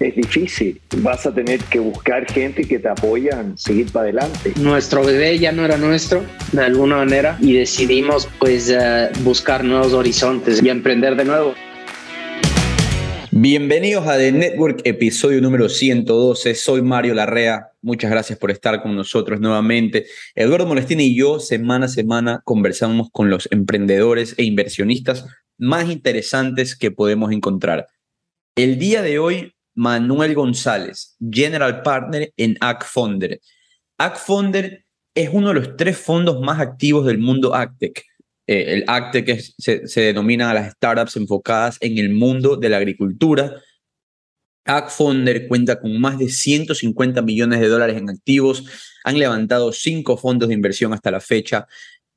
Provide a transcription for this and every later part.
es difícil. Vas a tener que buscar gente que te apoyan, seguir para adelante. Nuestro bebé ya no era nuestro, de alguna manera, y decidimos pues uh, buscar nuevos horizontes y emprender de nuevo. Bienvenidos a The Network, episodio número 112. Soy Mario Larrea. Muchas gracias por estar con nosotros nuevamente. Eduardo Molestini y yo, semana a semana, conversamos con los emprendedores e inversionistas más interesantes que podemos encontrar. El día de hoy Manuel González, General Partner en ACFonder. ACFonder es uno de los tres fondos más activos del mundo AgTech. Eh, el AgTech se, denomina a las startups enfocadas en el mundo de la agricultura. AgFonder cuenta con más de 150 millones de dólares en activos. Han levantado cinco fondos de inversión hasta la fecha.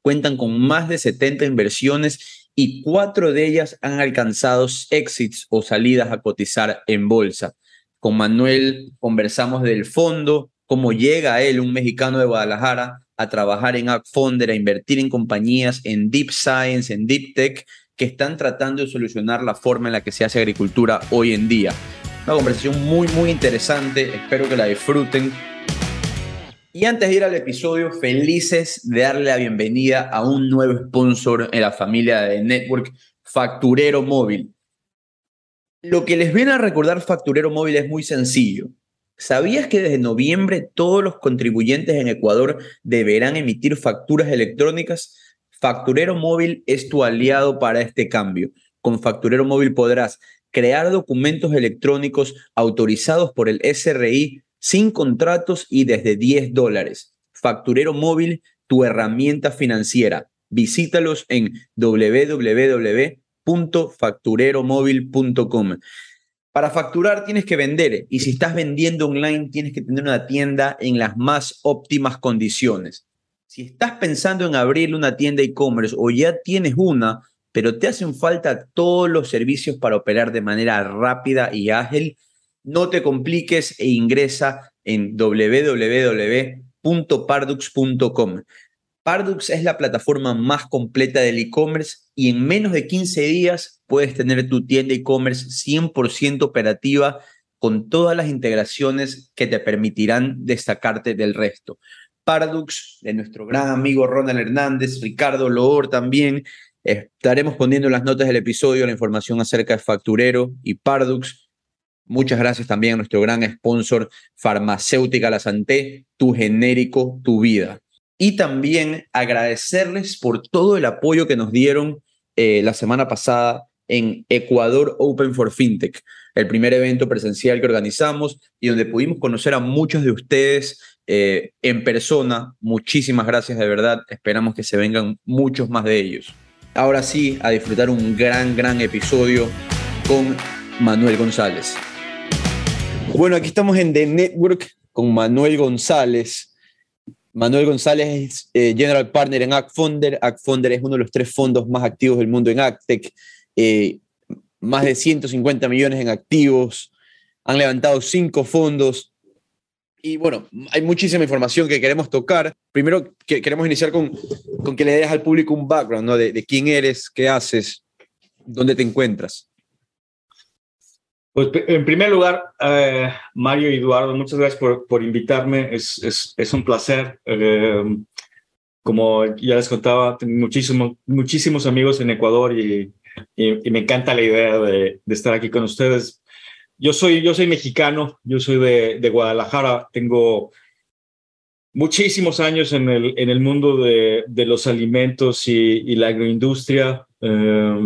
Cuentan con más de 70 inversiones y cuatro de ellas han alcanzado exits o salidas a cotizar en bolsa. Con Manuel conversamos del fondo, cómo llega él, un mexicano de Guadalajara, a trabajar en AppFonder, a invertir en compañías en Deep Science, en Deep Tech, que están tratando de solucionar la forma en la que se hace agricultura hoy en día. Una conversación muy, muy interesante, espero que la disfruten. Y antes de ir al episodio, felices de darle la bienvenida a un nuevo sponsor en la familia de Network, Facturero Móvil. Lo que les viene a recordar Facturero Móvil es muy sencillo. ¿Sabías que desde noviembre todos los contribuyentes en Ecuador deberán emitir facturas electrónicas? Facturero Móvil es tu aliado para este cambio. Con Facturero Móvil podrás crear documentos electrónicos autorizados por el SRI sin contratos y desde 10 dólares. Facturero Móvil, tu herramienta financiera. Visítalos en www.factureromóvil.com. Para facturar tienes que vender y si estás vendiendo online tienes que tener una tienda en las más óptimas condiciones. Si estás pensando en abrir una tienda e-commerce o ya tienes una, pero te hacen falta todos los servicios para operar de manera rápida y ágil, no te compliques e ingresa en www.pardux.com. Pardux es la plataforma más completa del e-commerce y en menos de 15 días puedes tener tu tienda e-commerce 100% operativa con todas las integraciones que te permitirán destacarte del resto. Pardux, de nuestro gran amigo Ronald Hernández, Ricardo Loor también. Estaremos poniendo en las notas del episodio la información acerca de Facturero y Pardux. Muchas gracias también a nuestro gran sponsor, Farmacéutica La Santé, tu genérico, tu vida. Y también agradecerles por todo el apoyo que nos dieron eh, la semana pasada en Ecuador Open for FinTech, el primer evento presencial que organizamos y donde pudimos conocer a muchos de ustedes eh, en persona. Muchísimas gracias de verdad. Esperamos que se vengan muchos más de ellos. Ahora sí, a disfrutar un gran, gran episodio con Manuel González. Bueno, aquí estamos en The Network con Manuel González. Manuel González es eh, General Partner en ActFunder. ActFunder es uno de los tres fondos más activos del mundo en AgTech. Eh, más de 150 millones en activos. Han levantado cinco fondos. Y bueno, hay muchísima información que queremos tocar. Primero, que queremos iniciar con, con que le des al público un background de, de quién eres, qué haces, dónde te encuentras. Pues en primer lugar, eh, Mario y Eduardo, muchas gracias por, por invitarme. Es, es, es un placer. Eh, como ya les contaba, tengo muchísimos, muchísimos amigos en Ecuador y, y, y me encanta la idea de, de, estar aquí con ustedes. Yo soy, yo soy mexicano, yo soy de, de Guadalajara, tengo muchísimos años en el, en el mundo de, de los alimentos y, y la agroindustria, eh,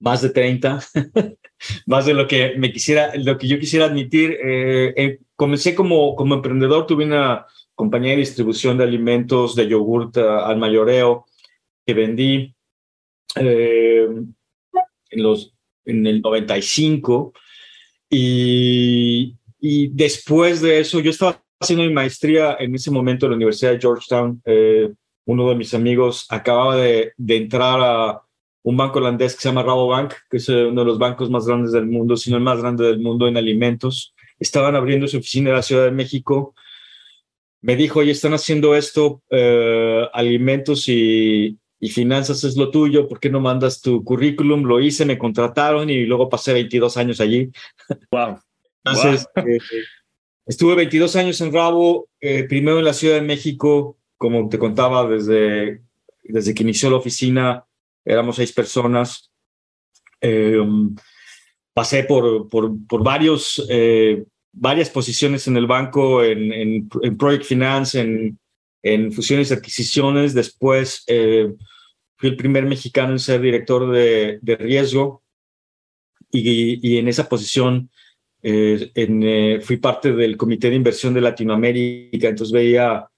más de 30. más de lo que me quisiera, lo que yo quisiera admitir. Eh, eh, comencé como, como emprendedor, tuve una compañía de distribución de alimentos de yogurt al mayoreo que vendí eh, en, los, en el 95 y, y después de eso yo estaba haciendo mi maestría en ese momento en la Universidad de Georgetown. uno de mis amigos acababa de, de entrar a un banco holandés que se llama Rabobank, que es uno de los bancos más grandes del mundo, si no el más grande del mundo en alimentos. Estaban abriendo su oficina en la Ciudad de México. Me dijo, oye, están haciendo esto, eh, alimentos y, y finanzas es lo tuyo, ¿por qué no mandas tu currículum? Lo hice, me contrataron y luego pasé 22 años allí. Wow. Entonces, eh, estuve 22 años en Rabo, eh, primero en la Ciudad de México, como te contaba, desde, desde que inició la oficina, éramos seis personas. Eh, pasé por, por, por varios, eh, varias posiciones en el banco, en, en, en Project Finance, en, en fusiones y adquisiciones. Después eh, fui el primer mexicano en ser director de, de riesgo y, y, en esa posición eh, en, eh, fui parte del Comité de Inversión de Latinoamérica, entonces veía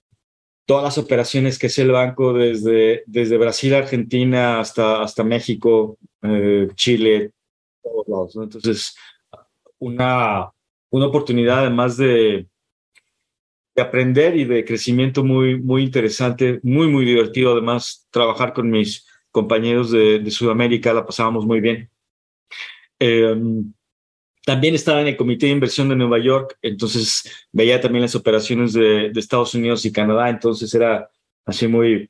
todas las operaciones que es el banco desde, desde Brasil, Argentina hasta, hasta México, eh, Chile, todos lados. ¿no? Entonces, una, una oportunidad además de, de aprender y de crecimiento muy, muy interesante, muy, muy divertido. Además, trabajar con mis compañeros de, de Sudamérica, la pasábamos muy bien. Eh, también estaba en el Comité de Inversión de Nueva York, entonces veía también las operaciones de, de Estados Unidos y Canadá, entonces era así muy,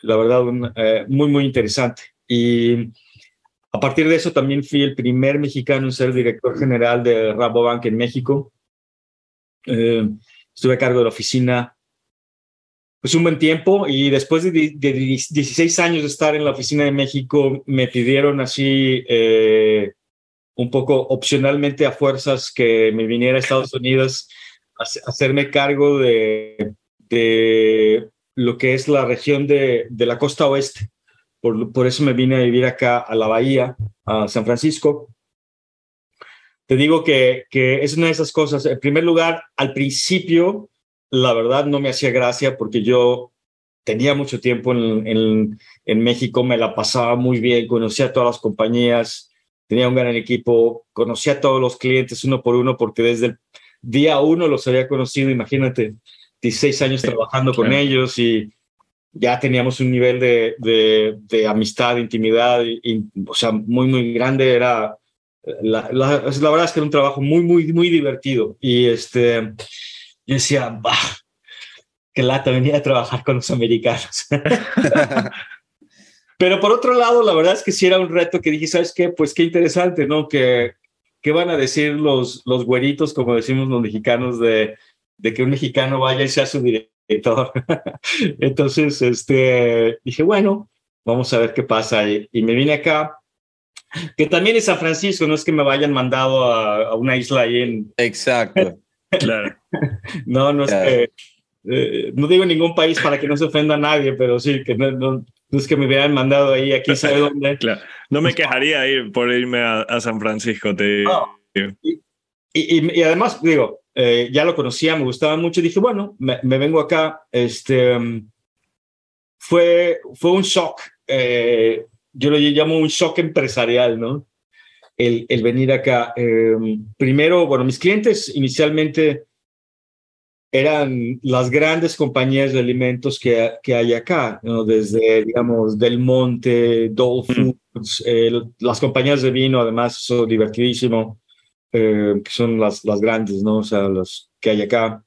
la verdad, un, eh, muy, muy interesante. Y a partir de eso también fui el primer mexicano en ser director general de Rabobank en México. Eh, estuve a cargo de la oficina pues un buen tiempo y después de, de, 16 años de estar en la oficina de México me pidieron así eh, un poco opcionalmente a fuerzas que me viniera a Estados Unidos a, a hacerme cargo de, de, lo que es la región de, de la costa oeste. Por, por, eso me vine a vivir acá a la bahía, a San Francisco. Te digo que, que es una de esas cosas. En primer lugar, al principio, la verdad no me hacía gracia porque yo tenía mucho tiempo en, en, en México, me la pasaba muy bien, conocía todas las compañías, tenía un gran equipo, conocía a todos los clientes uno por uno porque desde el día uno los había conocido, imagínate, 16 años trabajando con ellos y ya teníamos un nivel de, de, de amistad, de intimidad, y, y, o sea, muy, muy grande. Era, la, la, la, verdad es que era un trabajo muy, muy, muy divertido. Y este, yo decía, bah, qué lata venía a trabajar con los americanos. Pero por otro lado, la verdad es que sí era un reto que dije, ¿sabes qué? Pues qué interesante, ¿no? Que, ¿Qué van a decir los, los güeritos, como decimos los mexicanos, de, de que un mexicano vaya y sea su director? Entonces, este, dije, bueno, vamos a ver qué pasa. Y, y, me vine acá, que también es San Francisco, no es que me vayan mandado a, a una isla ahí en... Exacto. claro. no, no es claro. que... Eh, no digo ningún país para que no se ofenda a nadie, pero sí, que no, no, no es que me hubieran mandado ahí, aquí sabe dónde. claro. No me quejaría ir por irme a, a San Francisco. Te... Y, y, y, además, digo, eh, ya lo conocía, me gustaba mucho, dije, bueno, me, me vengo acá. Este, um, fue, fue un shock, eh, yo lo llamo un shock empresarial, ¿no? El, el venir acá. Eh, primero, bueno, mis clientes inicialmente eran las grandes compañías de alimentos que, que hay acá, ¿no? desde, digamos, Del Monte, Dole Foods, eh, las compañías de vino, además, son divertidísimo, eh, que son las, las grandes, ¿no? O sea, las que hay acá.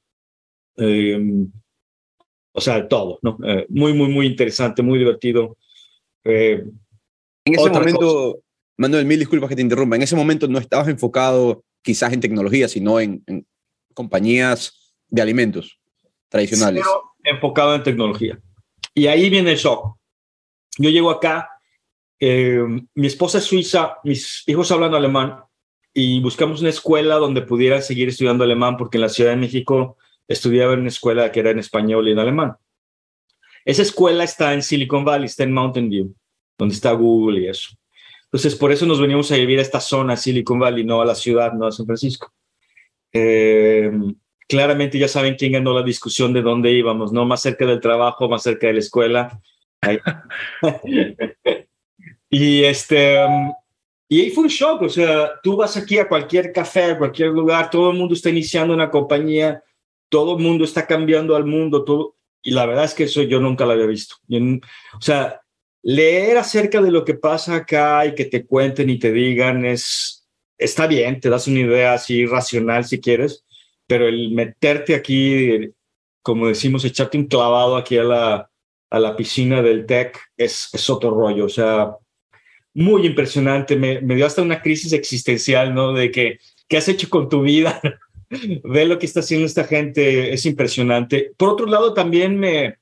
Eh, o sea, todo, ¿no? Eh, muy, muy, muy interesante, muy divertido. Eh, en ese momento, cosa. Manuel, mil disculpas que te interrumpa, en ese momento no estabas enfocado quizás en tecnología, sino en, en compañías de alimentos tradicionales. Enfocado en tecnología. Y ahí viene el shock. Yo llego acá, eh, mi esposa es suiza, mis hijos hablan alemán y buscamos una escuela donde pudieran seguir estudiando alemán porque en la Ciudad de México estudiaba en una escuela que era en español y en alemán. Esa escuela está en Silicon Valley, está en Mountain View, donde está Google y eso. Entonces, por eso nos venimos a vivir a esta zona, Silicon Valley, no a la ciudad, no a San Francisco. Eh, claramente ya saben quién ganó la discusión de dónde íbamos, ¿no? Más cerca del trabajo, más cerca de la escuela. y este, um, y ahí fue un shock, o sea, tú vas aquí a cualquier café, a cualquier lugar, todo el mundo está iniciando una compañía, todo el mundo está cambiando al mundo, todo, y la verdad es que eso yo nunca lo había visto. o sea, leer acerca de lo que pasa acá y que te cuenten y te digan es, está bien, te das una idea así racional si quieres, pero el meterte aquí, como decimos, echarte un clavado aquí a la, a la piscina del tech es, es otro rollo. O sea, muy impresionante. Me, me, dio hasta una crisis existencial, ¿no? De que, ¿qué has hecho con tu vida? Ve lo que está haciendo esta gente, es impresionante. Por otro lado, también me,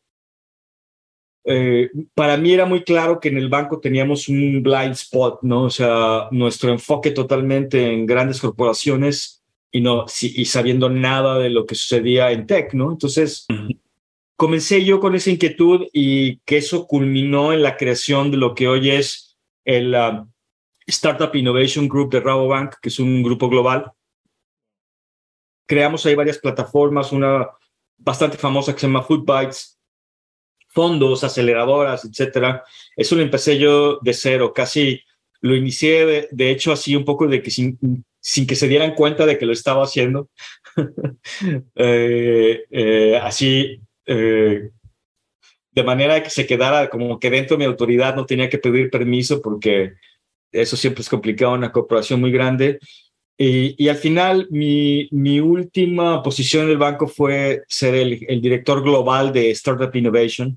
eh, para mí era muy claro que en el banco teníamos un blind spot, ¿no? O sea, nuestro enfoque totalmente en grandes corporaciones y no y sabiendo nada de lo que sucedía en tech, ¿no? Entonces, comencé yo con esa inquietud y que eso culminó en la creación de lo que hoy es el uh, Startup Innovation Group de Rabobank, que es un grupo global creamos ahí varias plataformas, una bastante famosa que se llama Food Bites, fondos, aceleradoras, etcétera. Eso lo empecé yo de cero, casi lo inicié de, hecho así un poco de que sin, sin, que se dieran cuenta de que lo estaba haciendo. Eh, eh, así, eh, de manera que se quedara como que dentro de mi autoridad no tenía que pedir permiso porque eso siempre es complicado, una corporación muy grande. Y, al final, mi, última posición en el banco fue ser el, el, director global de Startup Innovation,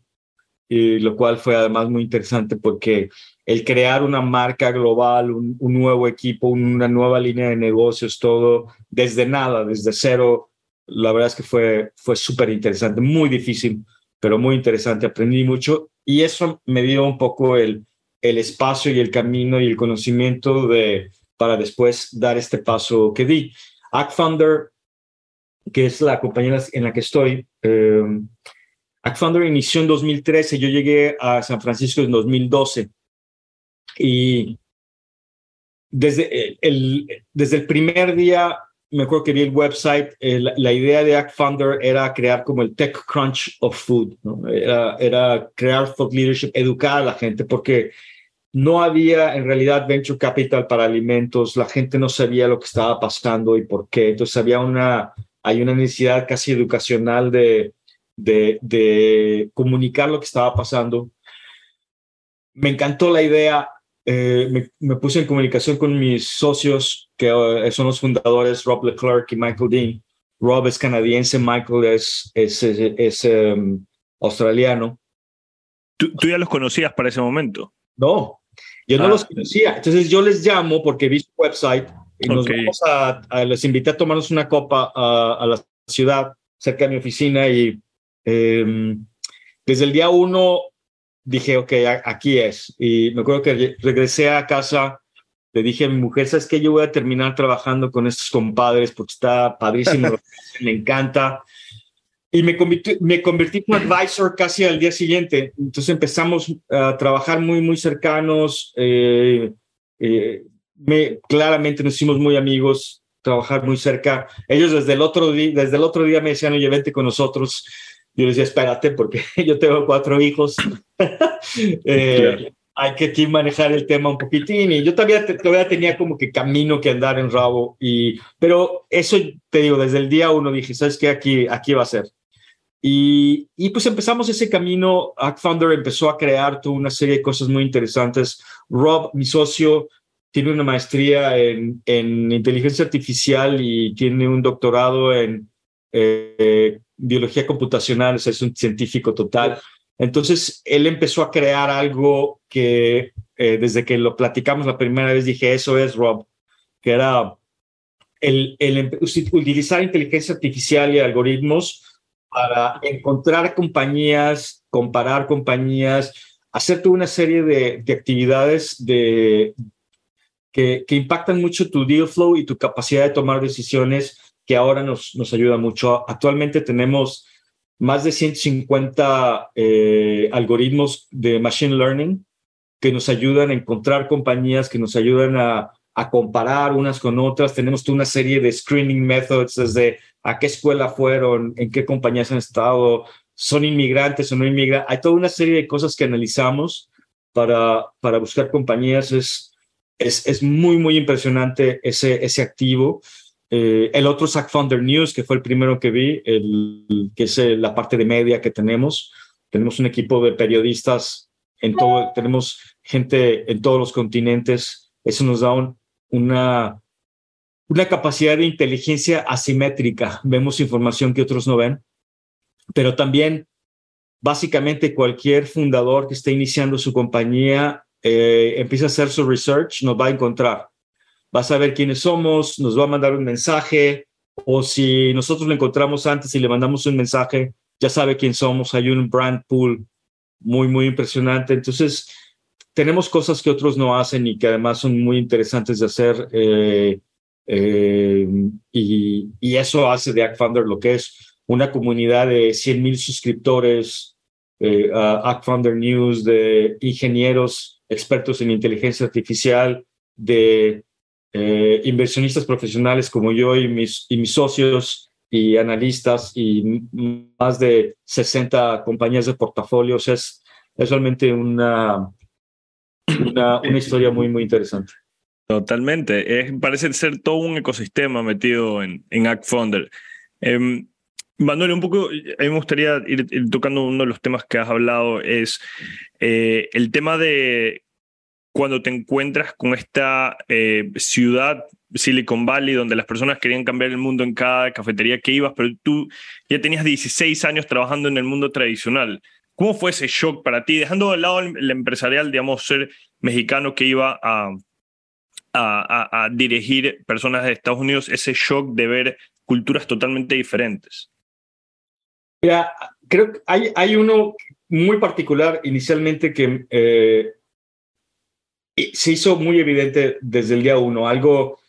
y lo cual fue además muy interesante porque el crear una marca global, un, nuevo equipo, una nueva línea de negocios, todo desde nada, desde cero, la verdad es que fue, fue súper interesante, muy difícil, pero muy interesante, aprendí mucho y eso me dio un poco el, el espacio y el camino y el conocimiento de para después dar este paso que di. ActFounder, que es la compañía en la que estoy, eh, ActFounder inició en 2013, yo llegué a San Francisco en 2012 y desde el, desde el primer día, me acuerdo que vi el website, la idea de ActFounder era crear como el tech crunch of food, era, era crear thought leadership, educar a la gente, porque no había en realidad venture capital para alimentos, la gente no sabía lo que estaba pasando y por qué. Entonces había una, hay una necesidad casi educacional de, de, comunicar lo que estaba pasando. Me encantó la idea, eh, me, puse en comunicación con mis socios, que eh, son los fundadores, Rob Leclerc y Michael Dean. Rob es canadiense, Michael es, es, es, em, australiano. ¿Tú, ¿Tú ya los conocías para ese momento? No, yo no ah. los conocía. Entonces yo les llamo porque vi su website y nos vamos a, les invité a tomarnos una copa a, la ciudad cerca de mi oficina y em, desde el día uno dije, ok, aquí es. Y me acuerdo que regresé a casa, le dije a mi mujer, ¿sabes qué? Yo voy a terminar trabajando con estos compadres porque está padrísimo, me encanta y me convertí, me convertí como advisor casi al día siguiente. Entonces empezamos a trabajar muy, muy cercanos. Eh, eh, me, claramente nos hicimos muy amigos, trabajar muy cerca. Ellos desde el otro día, desde el otro día me decían, oye, vente con nosotros. Yo les decía, espérate, porque yo tengo cuatro hijos. eh, hay que aquí manejar el tema un poquitín y yo todavía, todavía tenía como que camino que andar en rabo y pero eso te digo desde el día uno dije sabes qué aquí aquí va a ser y, y pues empezamos ese camino. Act Founder empezó a crear toda una serie de cosas muy interesantes. Rob mi socio tiene una maestría en, en inteligencia artificial y tiene un doctorado en eh, biología computacional es un científico total. Entonces, él empezó a crear algo que eh, desde que lo platicamos la primera vez dije, eso es Rob, que era el, el, utilizar inteligencia artificial y algoritmos para encontrar compañías, comparar compañías, hacer toda una serie de, de actividades de, que, que, impactan mucho tu deal flow y tu capacidad de tomar decisiones, que ahora nos, nos ayuda mucho. Actualmente tenemos más de 150 eh, algoritmos de machine learning que nos ayudan a encontrar compañías, que nos ayudan a, comparar unas con otras. Tenemos toda una serie de screening methods desde a qué escuela fueron, en qué compañías han estado, son inmigrantes o no inmigrantes. Hay toda una serie de cosas que analizamos para, para buscar compañías. Es, es, es muy, muy impresionante ese, ese activo. Eh, el otro es Act Founder News, que fue el primero que vi, que es la parte de media que tenemos. Tenemos un equipo de periodistas en todo, tenemos gente en todos los continentes. Eso nos da una, una capacidad de inteligencia asimétrica. Vemos información que otros no ven, pero también básicamente cualquier fundador que esté iniciando su compañía eh, empieza a hacer su research, nos va a encontrar. Va a saber quiénes somos, nos va a mandar un mensaje, o si nosotros lo encontramos antes y le mandamos un mensaje, ya sabe quién somos. Hay un brand pool muy, muy impresionante. Entonces, tenemos cosas que otros no hacen y que además son muy interesantes de hacer. Eh, eh, y, eso hace de ActFounder lo que es una comunidad de 100 mil suscriptores, eh, ActFounder News, de ingenieros expertos en inteligencia artificial, de eh, inversionistas profesionales como yo y mis, y mis socios y analistas y más de 60 compañías de portafolios. Es, es realmente una, una, una historia muy, muy interesante. Totalmente. Es, parece ser todo un ecosistema metido en, en ActFounder. Eh, Manuel, un poco, a mí me gustaría ir, tocando uno de los temas que has hablado, es eh, el tema de cuando te encuentras con esta eh, ciudad Silicon Valley, donde las personas querían cambiar el mundo en cada cafetería que ibas, pero tú ya tenías 16 años trabajando en el mundo tradicional. ¿Cómo fue ese shock para ti, dejando de lado el, empresarial, digamos, ser mexicano que iba a, dirigir personas de Estados Unidos, ese shock de ver culturas totalmente diferentes? Mira, creo que hay, hay uno muy particular inicialmente que eh, se hizo muy evidente desde el día uno, algo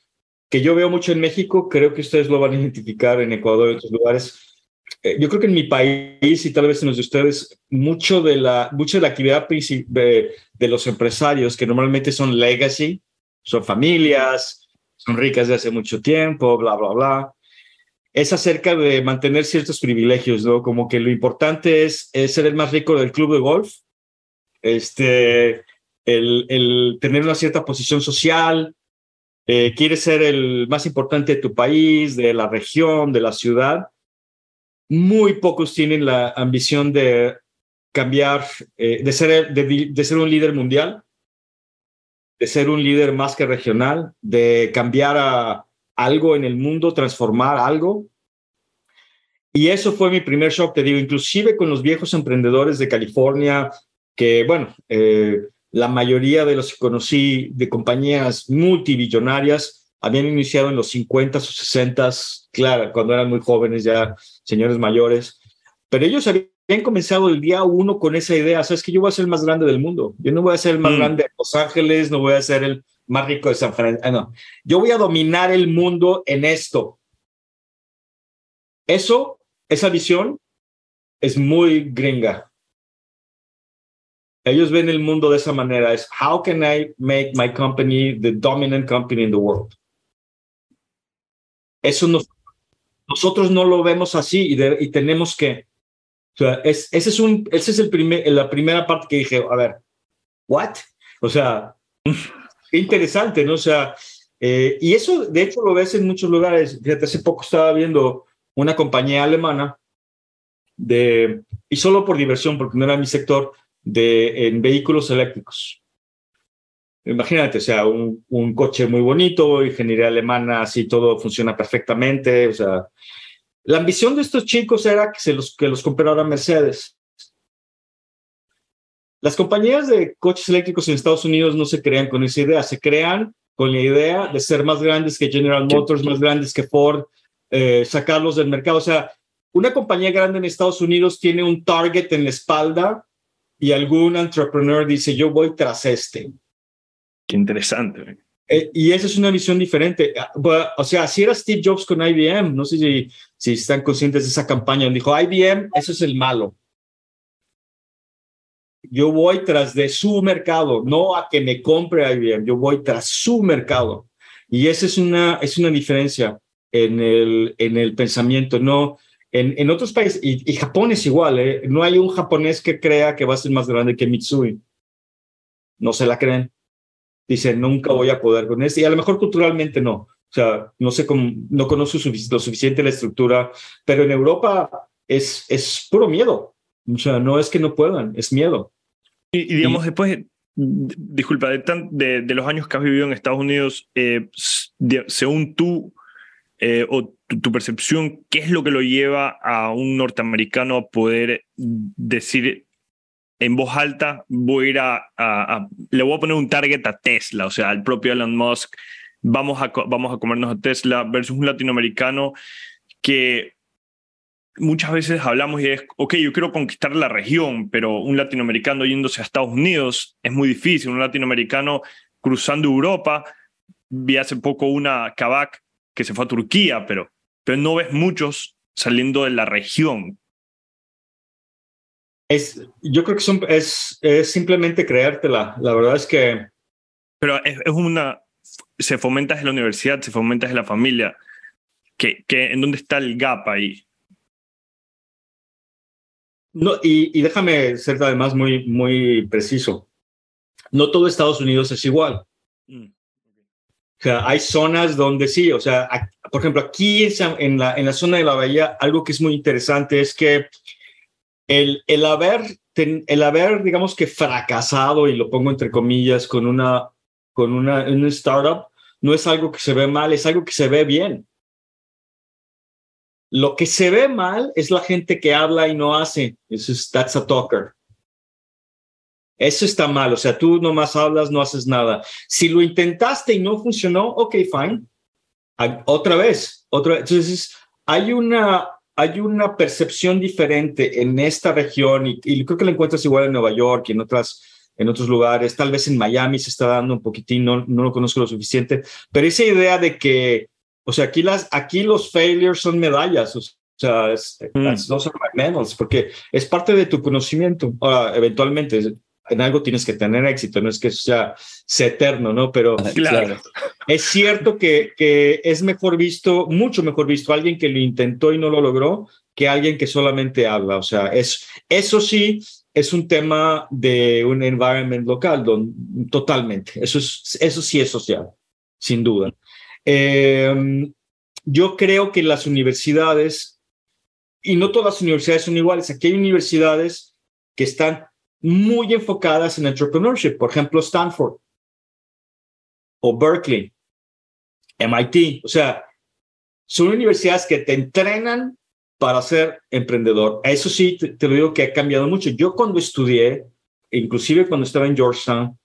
que yo veo mucho en México, creo que ustedes lo van a identificar en Ecuador y otros lugares. Eh, yo creo que en mi país y tal vez en los de ustedes, mucho de la, mucho de la actividad de, de los empresarios, que normalmente son legacy, son familias, son ricas de hace mucho tiempo, bla, bla, bla es acerca de mantener ciertos privilegios, ¿no? Como que lo importante es, ser el más rico del club de golf, este, el, tener una cierta posición social, eh, quieres ser el más importante de tu país, de la región, de la ciudad. Muy pocos tienen la ambición de cambiar, eh, de, ser, de ser un líder mundial, de ser un líder más que regional, de cambiar algo en el mundo, transformar algo. Y eso fue mi primer shock, te digo, inclusive con los viejos emprendedores de California, que bueno, eh, la mayoría de los que conocí de compañías multibillonarias habían iniciado en los 50 o 60, claro, cuando eran muy jóvenes, ya señores mayores, pero ellos habían comenzado el día uno con esa idea, sabes que yo voy a ser el más grande del mundo, yo no voy a ser el más mm. grande de Los Ángeles, no voy a ser el más rico de San Francisco. Ah, no. Yo voy a dominar el mundo en esto. Eso, esa visión es muy gringa. Ellos ven el mundo de esa manera. Es, how can I make my company the dominant company in the world? Eso nosotros no lo vemos así y, tenemos que, o sea, es, ese es un, ese es el primer, la primera parte que dije, a ver, what? O sea, interesante, ¿no? O sea, eh, y eso de hecho lo ves en muchos lugares. Fíjate, hace poco estaba viendo una compañía alemana de, y solo por diversión, porque no era mi sector, de, en vehículos eléctricos. Imagínate, o sea, un, un coche muy bonito, ingeniería alemana, así todo funciona perfectamente. O sea, la ambición de estos chicos era que, se los, que los comprara Mercedes. Las compañías de coches eléctricos en Estados Unidos no se crean con esa idea, se crean con la idea de ser más grandes que General Motors, más grandes que Ford, eh, sacarlos del mercado. O sea, una compañía grande en Estados Unidos tiene un target en la espalda y algún entrepreneur dice, yo voy tras este. Qué interesante. Eh, y esa es una visión diferente. Ah, o sea, así era Steve Jobs con IBM. No sé si, si están conscientes de esa campaña. Dijo, IBM, eso es el malo yo voy tras de su mercado, no a que me compre IBM, yo voy tras su mercado. Y esa es una, es una diferencia en el, en el pensamiento, no en, en otros países, y, Japón es igual, ¿eh? no hay un japonés que crea que va a ser más grande que Mitsui. No se la creen. Dicen, nunca voy a poder con este. Y a lo mejor culturalmente no, O sea, no sé cómo, no conozco lo suficiente la estructura, pero en Europa es, es puro miedo. O sea, no es que no puedan, es miedo. Y, digamos, después, disculpa, de, de, los años que has vivido en Estados Unidos, eh, según tú eh, o tu, percepción, ¿qué es lo que lo lleva a un norteamericano a poder decir en voz alta, voy a ir a, le voy a poner un target a Tesla, o sea, al propio Elon Musk, vamos a, vamos a comernos a Tesla versus un latinoamericano que muchas veces hablamos y es, ok, yo quiero conquistar la región, pero un latinoamericano yéndose a Estados Unidos es muy difícil, un latinoamericano cruzando Europa, vi hace poco una Kavak que se fue a Turquía, pero, pero no ves muchos saliendo de la región. Es, yo creo que son, es, es simplemente creértela. La verdad es que... Pero es, es una... Se fomenta desde la universidad, se fomenta desde la familia. Que, que, ¿En dónde está el gap ahí? No, y, y, déjame ser además muy, muy preciso. No todo Estados Unidos es igual. Mm. O sea, hay zonas donde sí, o sea, por ejemplo, aquí en la, en la zona de la bahía, algo que es muy interesante es que el, el, haber, el haber, digamos que fracasado, y lo pongo entre comillas, con una, con una, una startup, no es algo que se ve mal, es algo que se ve bien. Lo que se ve mal es la gente que habla y no hace. Eso es, that's a talker. Eso está mal. O sea, tú nomás hablas, no haces nada. Si lo intentaste y no funcionó, ok, fine. Otra vez, otra vez. Entonces, hay una, hay una percepción diferente en esta región y, creo que la encuentras igual en Nueva York y en otras en otros lugares, tal vez en Miami se está dando un poquitín, no, no lo conozco lo suficiente, pero esa idea de que o sea, aquí, las, aquí los failures son medallas, o sea, es, mm. no son medals, porque es parte de tu conocimiento. Ahora, eventualmente, en algo tienes que tener éxito, no es que sea, sea eterno, ¿no? Pero claro. es cierto que, que es mejor visto, mucho mejor visto alguien que lo intentó y no lo logró que alguien que solamente habla. O sea, es, eso sí es un tema de un environment local, don, totalmente. Eso, es, eso sí es social, sin duda. Em, yo creo que las universidades, y no todas las universidades son iguales, aquí hay universidades que están muy enfocadas en entrepreneurship, por ejemplo, Stanford o Berkeley, MIT, o sea, son universidades que te entrenan para ser emprendedor. Eso sí, te, te, lo digo que ha cambiado mucho. Yo cuando estudié, inclusive cuando estaba en Georgetown,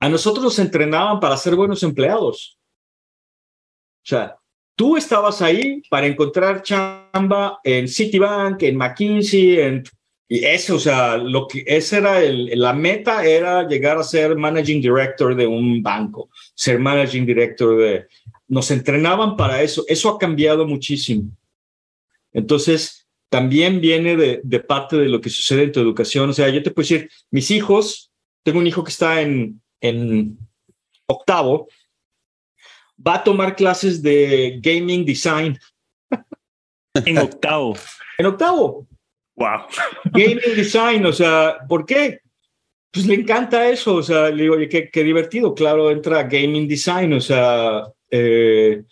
a nosotros nos entrenaban para ser buenos empleados. O sea, tú estabas ahí para encontrar chamba en Citibank, en McKinsey, en, y eso, o sea, lo que esa era el, la meta era llegar a ser managing director de un banco, ser managing director de, nos entrenaban para eso, eso ha cambiado muchísimo. Entonces, también viene de, de parte de lo que sucede en tu educación, o sea, yo te puedo decir, mis hijos, tengo un hijo que está en, en octavo, va a tomar clases de gaming design. En octavo. en octavo. Wow. Gaming design, o sea, ¿por qué? Pues le encanta eso, o sea, le digo, qué, qué divertido, claro, entra gaming design, o sea, eh,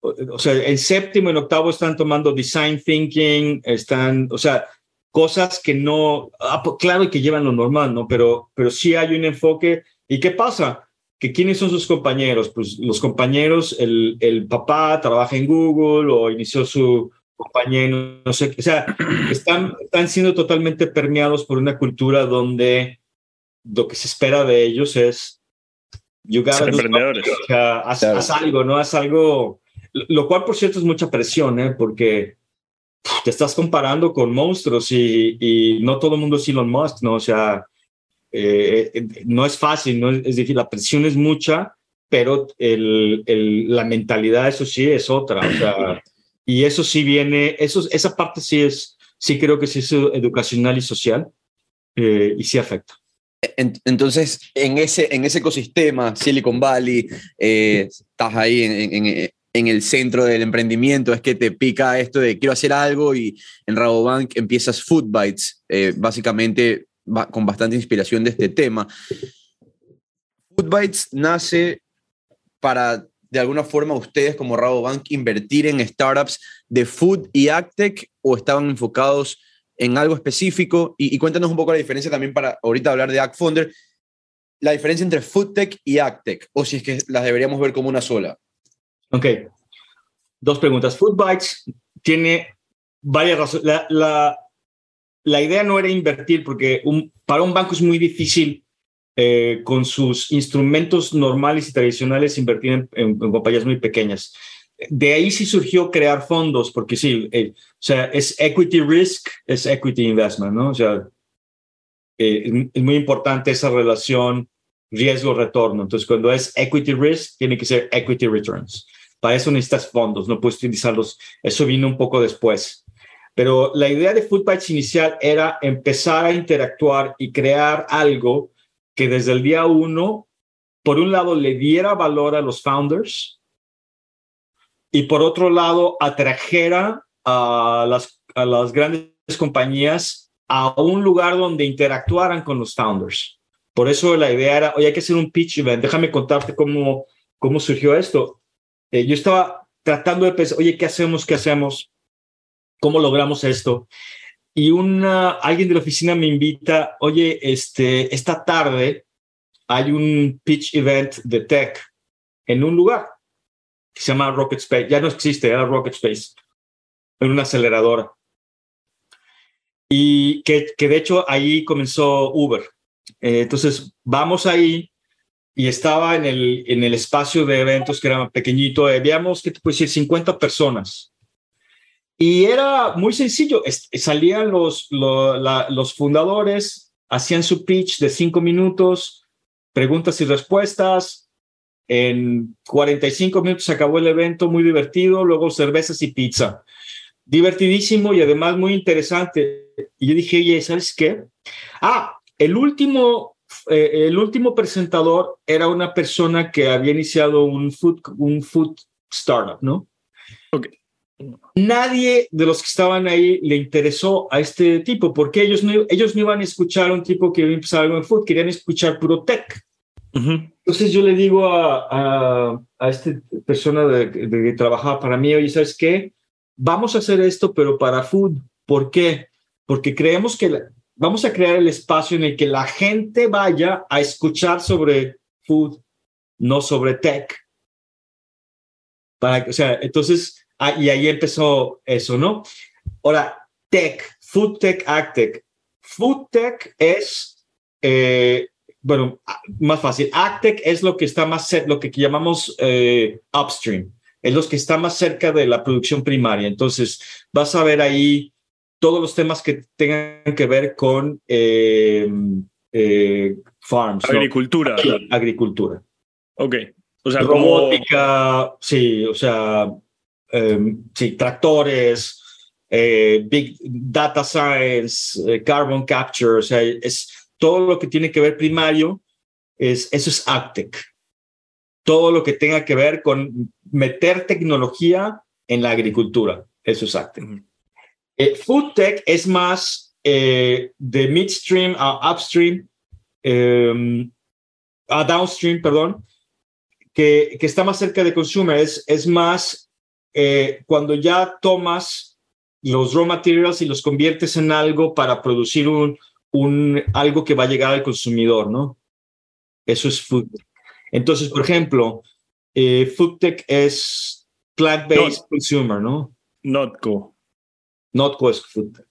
o sea, en séptimo, en octavo están tomando design thinking, están, o sea, cosas que no, ah, claro que llevan lo normal, ¿no? Pero, pero sí hay un enfoque. ¿Y qué pasa? que quiénes son sus compañeros. Pues los compañeros, el, el papá trabaja en Google o inició su compañero, no sé, o sea, están, están siendo totalmente permeados por una cultura donde lo que se espera de ellos es you emprendedores. O sea, haz, algo, ¿no? Haz algo, lo cual por cierto es mucha presión, ¿eh? Porque te estás comparando con monstruos y, y no todo el mundo es Elon Musk, ¿no? O sea, eh, eh, no es fácil, no es, decir, la presión es mucha, pero el, el, la mentalidad, eso sí, es otra. O sea, y eso sí viene, eso, esa parte sí es, sí creo que sí es educacional y social eh, y sí afecta. Entonces, en ese, en ese ecosistema, Silicon Valley, estás ahí en, en, el centro del emprendimiento, es que te pica esto de quiero hacer algo y en Rabobank empiezas Food Bites, básicamente con bastante inspiración de este tema. Food Bites nace para de alguna forma ustedes como Rabobank invertir en startups de food y agtech o estaban enfocados en algo específico? Y, cuéntanos un poco la diferencia también para ahorita hablar de AgFounder, la diferencia entre foodtech y agtech, o si es que las deberíamos ver como una sola. Ok, dos preguntas. Foodbytes tiene varias razones. La, la, idea no era invertir porque para un banco es muy difícil eh, con sus instrumentos normales y tradicionales invertir en, compañías muy pequeñas. De ahí sí surgió crear fondos, porque sí, eh, o sea, es equity risk, es equity investment, ¿no? O sea, eh, es, muy importante esa relación riesgo-retorno. Entonces, cuando es equity risk, tiene que ser equity returns. Para eso necesitas fondos, no puedes utilizarlos. Eso vino un poco después. Pero la idea de Foodbytes inicial era empezar a interactuar y crear algo que desde el día uno, por un lado, le diera valor a los founders y por otro lado, atrajera a las, a las grandes compañías a un lugar donde interactuaran con los founders. Por eso la idea era, oye, hay que hacer un pitch event. Déjame contarte cómo, cómo surgió esto. Eh, yo estaba tratando de pensar, oye, ¿qué hacemos? ¿Qué hacemos? ¿Cómo logramos esto? Y una, alguien de la oficina me invita, oye, este, esta tarde hay un pitch event de tech en un lugar que se llama Rocket Space. Ya no existe, era Rocket Space, en una aceleradora. Y que, que de hecho ahí comenzó Uber. Eh, entonces, vamos ahí y estaba en el, en el espacio de eventos que era pequeñito. Habíamos, ¿qué te puedo decir? 50 personas. Y era muy sencillo. Salían los, los, fundadores, hacían su pitch de cinco minutos, preguntas y respuestas. En 45 minutos se acabó el evento, muy divertido. Luego cervezas y pizza. Divertidísimo y además muy interesante. Y yo dije, ¿sabes qué? Ah, el último, eh, el último presentador era una persona que había iniciado un food, un food startup, ¿no? Okay nadie de los que estaban ahí le interesó a este tipo, porque ellos no, ellos no iban a escuchar a un tipo que iba a empezar algo en food, querían escuchar puro tech. Entonces yo le digo a, a, a esta persona de, que trabajaba para mí, oye, ¿sabes qué? Vamos a hacer esto, pero para food. ¿Por qué? Porque creemos que vamos a crear el espacio en el que la gente vaya a escuchar sobre food, no sobre tech. Para, o sea, entonces Ah, y ahí empezó eso, ¿no? Ahora, tech, food tech, agtech. Food tech es, eh, bueno, más fácil. Agtech es lo que está más cerca, lo que llamamos eh, upstream. Es lo que está más cerca de la producción primaria. Entonces, vas a ver ahí todos los temas que tengan que ver con eh, farms. Agricultura. Agricultura. Ok. O sea, robótica, sí, o sea, Em, sí, tractores, eh, big data science, eh, carbon capture, o sea, es todo lo que tiene que ver primario, es, eso es AgTech. Todo lo que tenga que ver con meter tecnología en la agricultura, eso es AgTech. Eh, food tech es más de midstream a upstream, em, a downstream, perdón, que, que, está más cerca de consumer, es, es más eh, cuando ya tomas los raw materials y los conviertes en algo para producir un, un, algo que va a llegar al consumidor, ¿no? Eso es food. Entonces, por ejemplo, eh, food tech es plant-based consumer, ¿no? Notco. Notco es food tech.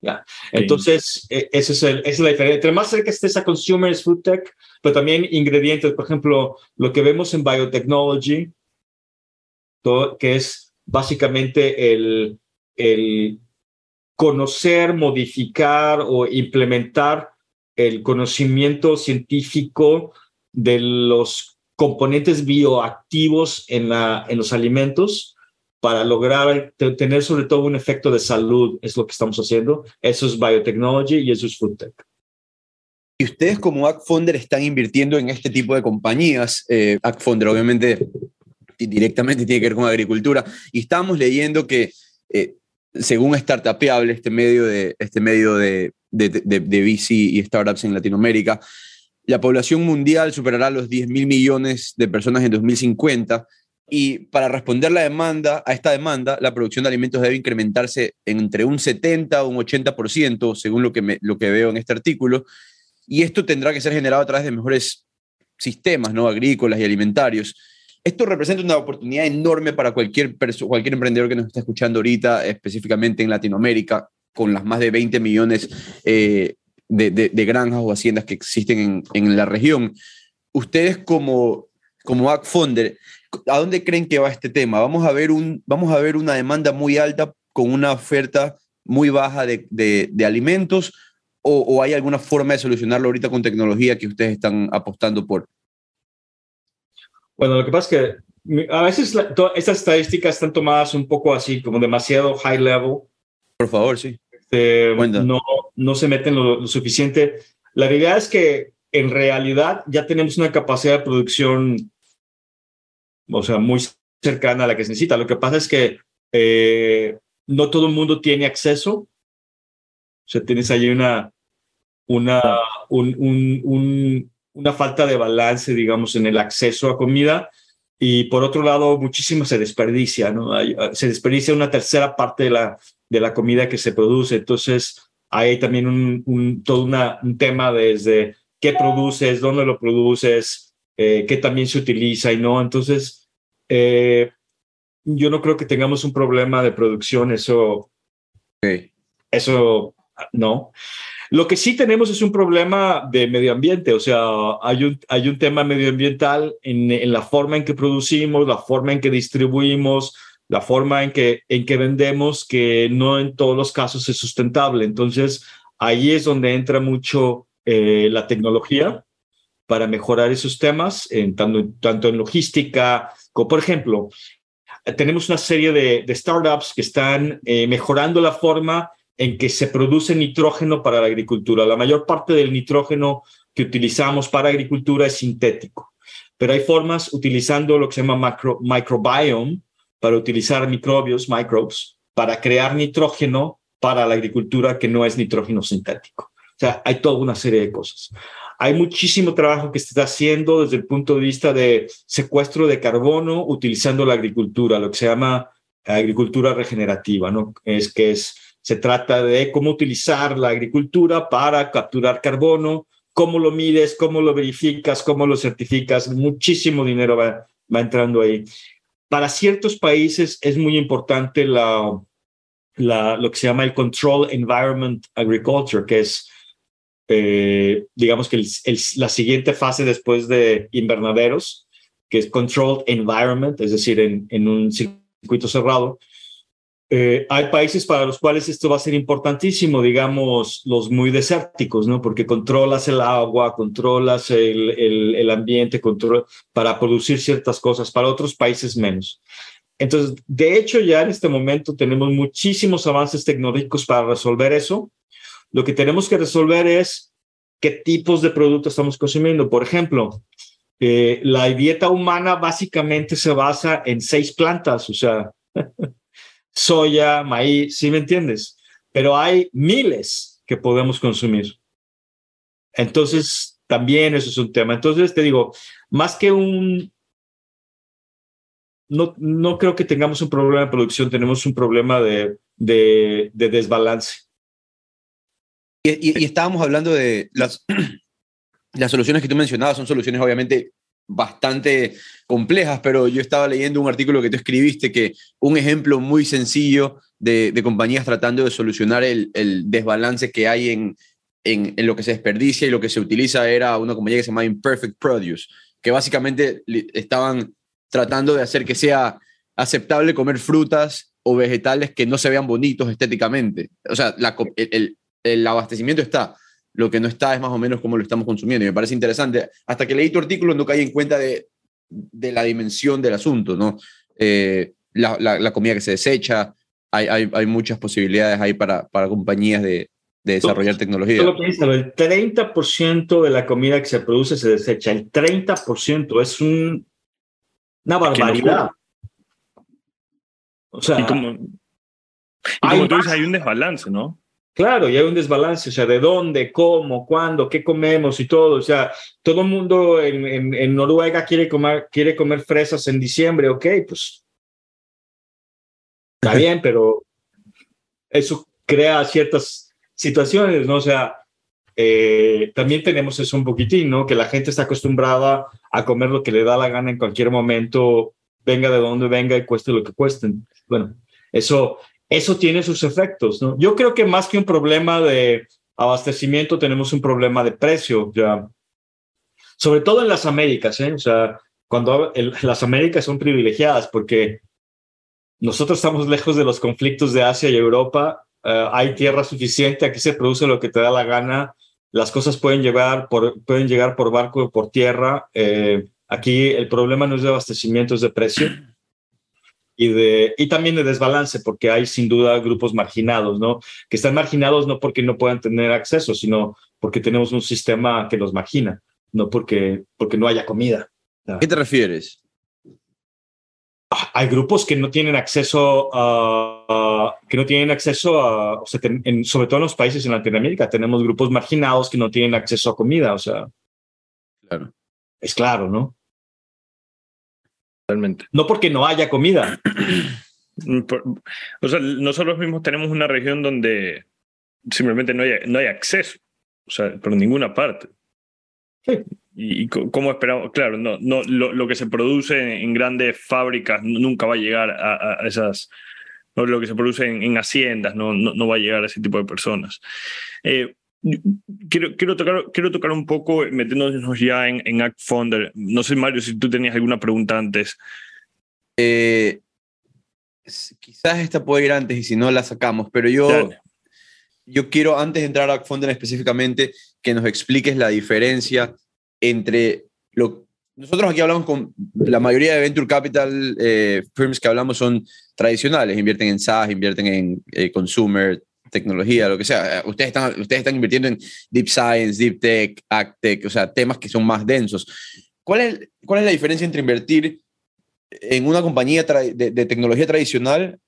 Ya. Entonces, e, es esa es la diferencia. Entre más cerca estés a consumer es food tech, pero también ingredientes. Por ejemplo, lo que vemos en biotechnology, que es básicamente el, el conocer, modificar o implementar el conocimiento científico de los componentes bioactivos en, la, en los alimentos para lograr tener sobre todo un efecto de salud, es lo que estamos haciendo. Eso es biotechnology y eso es food tech. Y ustedes como AgFounder están invirtiendo en este tipo de compañías. Eh, obviamente directamente tiene que ver con agricultura. Y estábamos leyendo que, eh, según Startupeable, este medio de, este medio de, de, de, VC y startups en Latinoamérica, la población mundial superará los 10 mil millones de personas en 2050 y para responder la demanda, a esta demanda, la producción de alimentos debe incrementarse entre un 70 o un 80%, según lo que, lo que veo en este artículo, y esto tendrá que ser generado a través de mejores sistemas ¿no? agrícolas y alimentarios. Esto representa una oportunidad enorme para cualquier, cualquier emprendedor que nos está escuchando ahorita, específicamente en Latinoamérica, con las más de 20 millones eh, de, granjas o haciendas que existen en, en la región. Ustedes como, como AgFonder, ¿a dónde creen que va este tema? ¿Vamos a ver, un, vamos a ver una demanda muy alta con una oferta muy baja de, de alimentos o, o, hay alguna forma de solucionarlo ahorita con tecnología que ustedes están apostando por? Bueno, lo que pasa es que a veces estas estadísticas están tomadas un poco así, como demasiado high level. Por favor, sí. Este, no, no se meten lo, suficiente. La realidad es que en realidad ya tenemos una capacidad de producción, o sea, muy cercana a la que se necesita. Lo que pasa es que eh, no todo el mundo tiene acceso. O sea, tienes ahí una, una, un, un, un, una falta de balance, digamos, en el acceso a comida. Y por otro lado, muchísimo se desperdicia, ¿no? Se desperdicia una tercera parte de la, de la comida que se produce. Entonces, hay también un, todo una, un tema desde qué produces, dónde lo produces, eh, qué también se utiliza y no. Entonces, eh, yo no creo que tengamos un problema de producción, eso, eso no. Lo que sí tenemos es un problema de medio ambiente, o sea, hay un, hay un tema medioambiental en, en la forma en que producimos, la forma en que distribuimos, la forma en que, en que vendemos, que no en todos los casos es sustentable. Entonces, ahí es donde entra mucho eh, la tecnología para mejorar esos temas, en, tanto, tanto en logística, como por ejemplo, tenemos una serie de, de startups que están eh, mejorando la forma en que se produce nitrógeno para la agricultura. La mayor parte del nitrógeno que utilizamos para agricultura es sintético, pero hay formas utilizando lo que se llama macro, microbiome, para utilizar microbios, microbes, para crear nitrógeno para la agricultura que no es nitrógeno sintético. O sea, hay toda una serie de cosas. Hay muchísimo trabajo que se está haciendo desde el punto de vista de secuestro de carbono utilizando la agricultura, lo que se llama agricultura regenerativa, ¿no? Es que es, se trata de cómo utilizar la agricultura para capturar carbono, cómo lo mides, cómo lo verificas, cómo lo certificas. Muchísimo dinero va, entrando ahí. Para ciertos países es muy importante la, lo que se llama el Control Environment Agriculture, que es, eh, digamos que la siguiente fase después de invernaderos, que es Controlled Environment, es decir, en un circuito cerrado, eh, hay países para los cuales esto va a ser importantísimo, digamos, los muy desérticos, ¿no? Porque controlas el agua, controlas el, el, el ambiente, control, para producir ciertas cosas, para otros países menos. Entonces, de hecho, ya en este momento tenemos muchísimos avances tecnológicos para resolver eso. Lo que tenemos que resolver es qué tipos de productos estamos consumiendo. Por ejemplo, eh, la dieta humana básicamente se basa en seis plantas, o sea, soya, maíz, ¿sí me entiendes? Pero hay miles que podemos consumir. Entonces, también eso es un tema. Entonces, te digo, más que un... No, no creo que tengamos un problema de producción, tenemos un problema de, de, de desbalance. Y, y, y, estábamos hablando de las, las soluciones que tú mencionabas, son soluciones obviamente bastante complejas, pero yo estaba leyendo un artículo que tú escribiste que un ejemplo muy sencillo de, compañías tratando de solucionar el, desbalance que hay en, en, lo que se desperdicia y lo que se utiliza era una compañía que se llama Imperfect Produce, que básicamente estaban tratando de hacer que sea aceptable comer frutas o vegetales que no se vean bonitos estéticamente. O sea, el abastecimiento está, lo que no está es más o menos cómo lo estamos consumiendo. Y me parece interesante. Hasta que leí tu artículo no caí en cuenta de, de la dimensión del asunto, ¿no? Eh, la, la, la, comida que se desecha, hay, hay, hay muchas posibilidades ahí para, para compañías de, de desarrollar tecnología. Solo piénsalo, el 30% de la comida que se produce se desecha, el 30% es un, una barbaridad. O sea, y como, y como tú dices, hay un desbalance, ¿no? Claro, y hay un desbalance, o sea, de dónde, cómo, cuándo, qué comemos y todo. O sea, todo el mundo en, en, Noruega quiere comer, quiere comer fresas en diciembre, ok, pues está bien, pero eso crea ciertas situaciones, ¿no? O sea, eh, también tenemos eso un poquitín, ¿no? Que la gente está acostumbrada a comer lo que le da la gana en cualquier momento, venga de donde venga y cueste lo que cueste. Bueno, eso, eso tiene sus efectos. ¿no? Yo creo que más que un problema de abastecimiento, tenemos un problema de precio, ya. Sobre todo en las Américas, ¿eh? O sea, cuando las Américas son privilegiadas porque nosotros estamos lejos de los conflictos de Asia y Europa, eh, hay tierra suficiente, aquí se produce lo que te da la gana, las cosas pueden llegar por, pueden llegar por barco o por tierra. Eh, aquí el problema no es de abastecimiento, es de precio y, de, y también de desbalance, porque hay sin duda grupos marginados, ¿no? Que están marginados no porque no puedan tener acceso, sino porque tenemos un sistema que los margina, no porque, porque no haya comida. ¿A qué te refieres? Ah, hay grupos que no tienen acceso a, que no tienen acceso a, o sea, sobre todo en los países en Latinoamérica, tenemos grupos marginados que no tienen acceso a comida, o sea. Claro. Es claro, ¿no? No porque no haya comida. Mm, o sea, nosotros mismos tenemos una región donde simplemente no hay, no hay acceso, o sea, por ninguna parte. Sí. ¿Y, cómo esperamos? Claro, no, no, lo, que se produce en grandes fábricas nunca va a llegar a, esas, lo que se produce en, haciendas no, no, va a llegar a ese tipo de personas. Eh, quiero, quiero, tocar, quiero tocar un poco, metiéndonos ya en, en Act No sé, Mario, si tú tenías alguna pregunta antes. Eh, quizás esta puede ir antes y si no la sacamos, pero yo, yo quiero, antes de entrar a Act específicamente, que nos expliques la diferencia entre lo nosotros aquí hablamos con la mayoría de venture capital eh, firms que hablamos son tradicionales, invierten en SaaS, invierten en eh, consumer, tecnología, lo que sea. Ustedes están, ustedes están invirtiendo en Deep Science, Deep Tech, AgTech, o sea, temas que son más densos. ¿Cuál es, cuál es la diferencia entre invertir en una compañía de, tecnología tradicional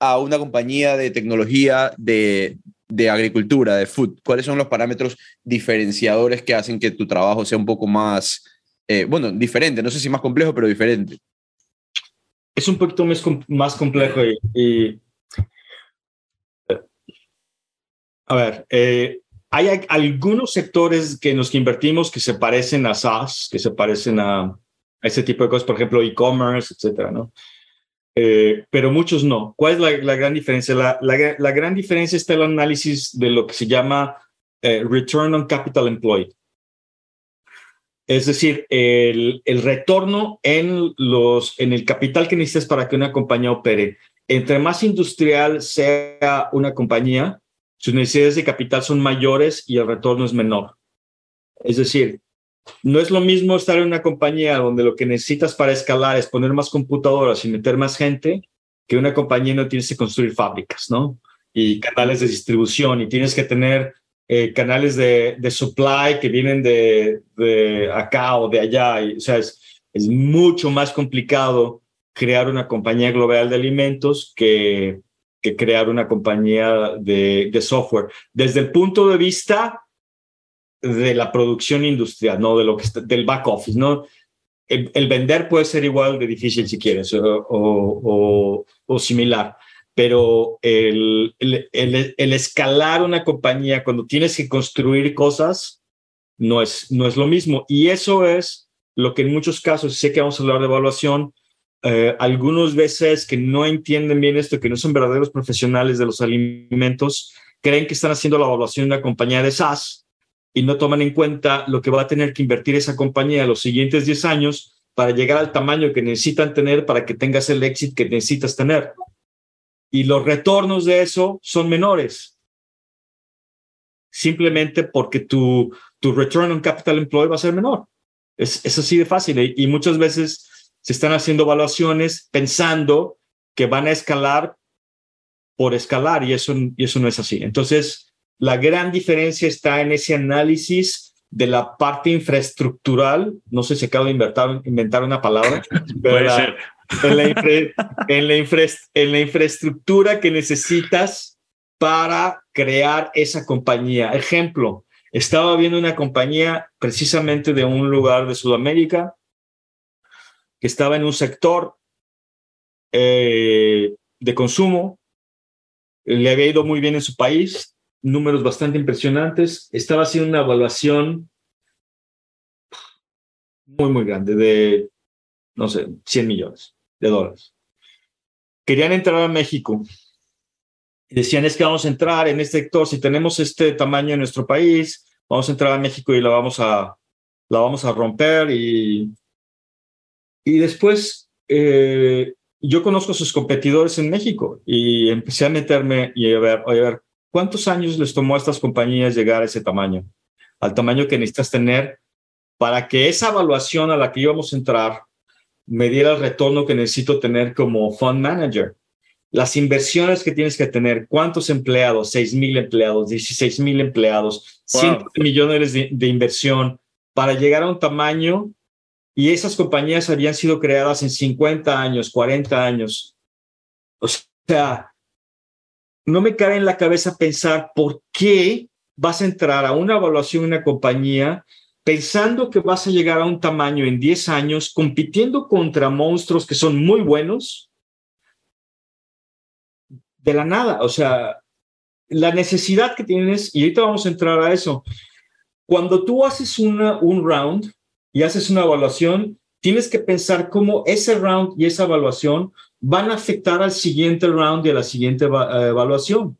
a una compañía de tecnología de, de agricultura, de food? ¿Cuáles son los parámetros diferenciadores que hacen que tu trabajo sea un poco más, eh, bueno, diferente? No sé si más complejo, pero diferente. Es un poquito más, complejo y A ver, eh, hay algunos sectores que en los que invertimos que se parecen a SaaS, que se parecen a, ese tipo de cosas, por ejemplo, e-commerce, etcétera, ¿no? Eh, pero muchos no. ¿Cuál es la, gran diferencia? La, la, gran diferencia está en el análisis de lo que se llama eh, Return on Capital Employed. Es decir, el, el, retorno en, los, en el capital que necesitas para que una compañía opere. Entre más industrial sea una compañía, sus necesidades de capital son mayores y el retorno es menor. Es decir, no es lo mismo estar en una compañía donde lo que necesitas para escalar es poner más computadoras y meter más gente, que una compañía no tienes que construir fábricas, ¿no? Y canales de distribución y tienes que tener eh, canales de, de, supply que vienen de, de, acá o de allá. Y, o sea, es, es mucho más complicado crear una compañía global de alimentos que que crear una compañía de, software. Desde el punto de vista de la producción industrial, no de lo que del back office, ¿no? El, vender puede ser igual de difícil si quieres o, o, similar, pero el, el, el, escalar una compañía cuando tienes que construir cosas no es, no es lo mismo. Y eso es lo que en muchos casos, sé que vamos a hablar de evaluación, eh, algunos veces que no entienden bien esto, que no son verdaderos profesionales de los alimentos, creen que están haciendo la evaluación de una compañía de SaaS y no toman en cuenta lo que va a tener que invertir esa compañía los siguientes 10 años para llegar al tamaño que necesitan tener para que tengas el éxito que necesitas tener. Y los retornos de eso son menores. Simplemente porque tu, tu return on capital employed va a ser menor. Es, es así de fácil. Y muchas veces se están haciendo evaluaciones pensando que van a escalar por escalar y eso, y eso no es así. Entonces, la gran diferencia está en ese análisis de la parte infraestructural, no sé si acabo de inventar, inventar una palabra, pero En, la en, la en la infraestructura que necesitas para crear esa compañía. Ejemplo, estaba viendo una compañía precisamente de un lugar de Sudamérica que estaba en un sector eh, de consumo, le había ido muy bien en su país, números bastante impresionantes, estaba haciendo una evaluación muy, muy grande de, no sé, 100 millones de dólares. Querían entrar a México. Decían, es que vamos a entrar en este sector, si tenemos este tamaño en nuestro país, vamos a entrar a México y la vamos a, la vamos a romper y, y después eh, yo conozco a sus competidores en México y empecé a meterme y a ver, a ver, ¿cuántos años les tomó a estas compañías llegar a ese tamaño? Al tamaño que necesitas tener para que esa evaluación a la que íbamos a entrar me diera el retorno que necesito tener como fund manager. Las inversiones que tienes que tener, cuántos empleados, 6 mil empleados, 16 mil empleados, wow. millones de, de inversión para llegar a un tamaño y esas compañías habían sido creadas en 50 años, 40 años. O sea, no me cabe en la cabeza pensar por qué vas a entrar a una evaluación en una compañía pensando que vas a llegar a un tamaño en 10 años, compitiendo contra monstruos que son muy buenos, de la nada. O sea, la necesidad que tienes, y ahorita vamos a entrar a eso, cuando tú haces una, un round, y haces una evaluación, tienes que pensar cómo ese round y esa evaluación van a afectar al siguiente round y a la siguiente evaluación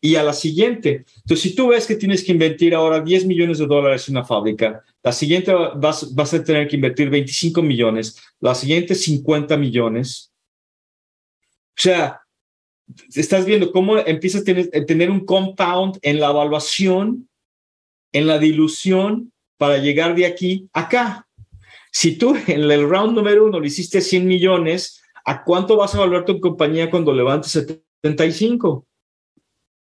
y a la siguiente. Entonces, si tú ves que tienes que invertir ahora 10 millones de dólares en una fábrica, la siguiente vas, vas a tener que invertir 25 millones, la siguiente 50 millones. O sea, estás viendo cómo empiezas a tener, a tener un compound en la evaluación, en la dilución para llegar de aquí a acá. Si tú en el round número uno le hiciste 100 millones, ¿a cuánto vas a valorar tu compañía cuando levantes 75?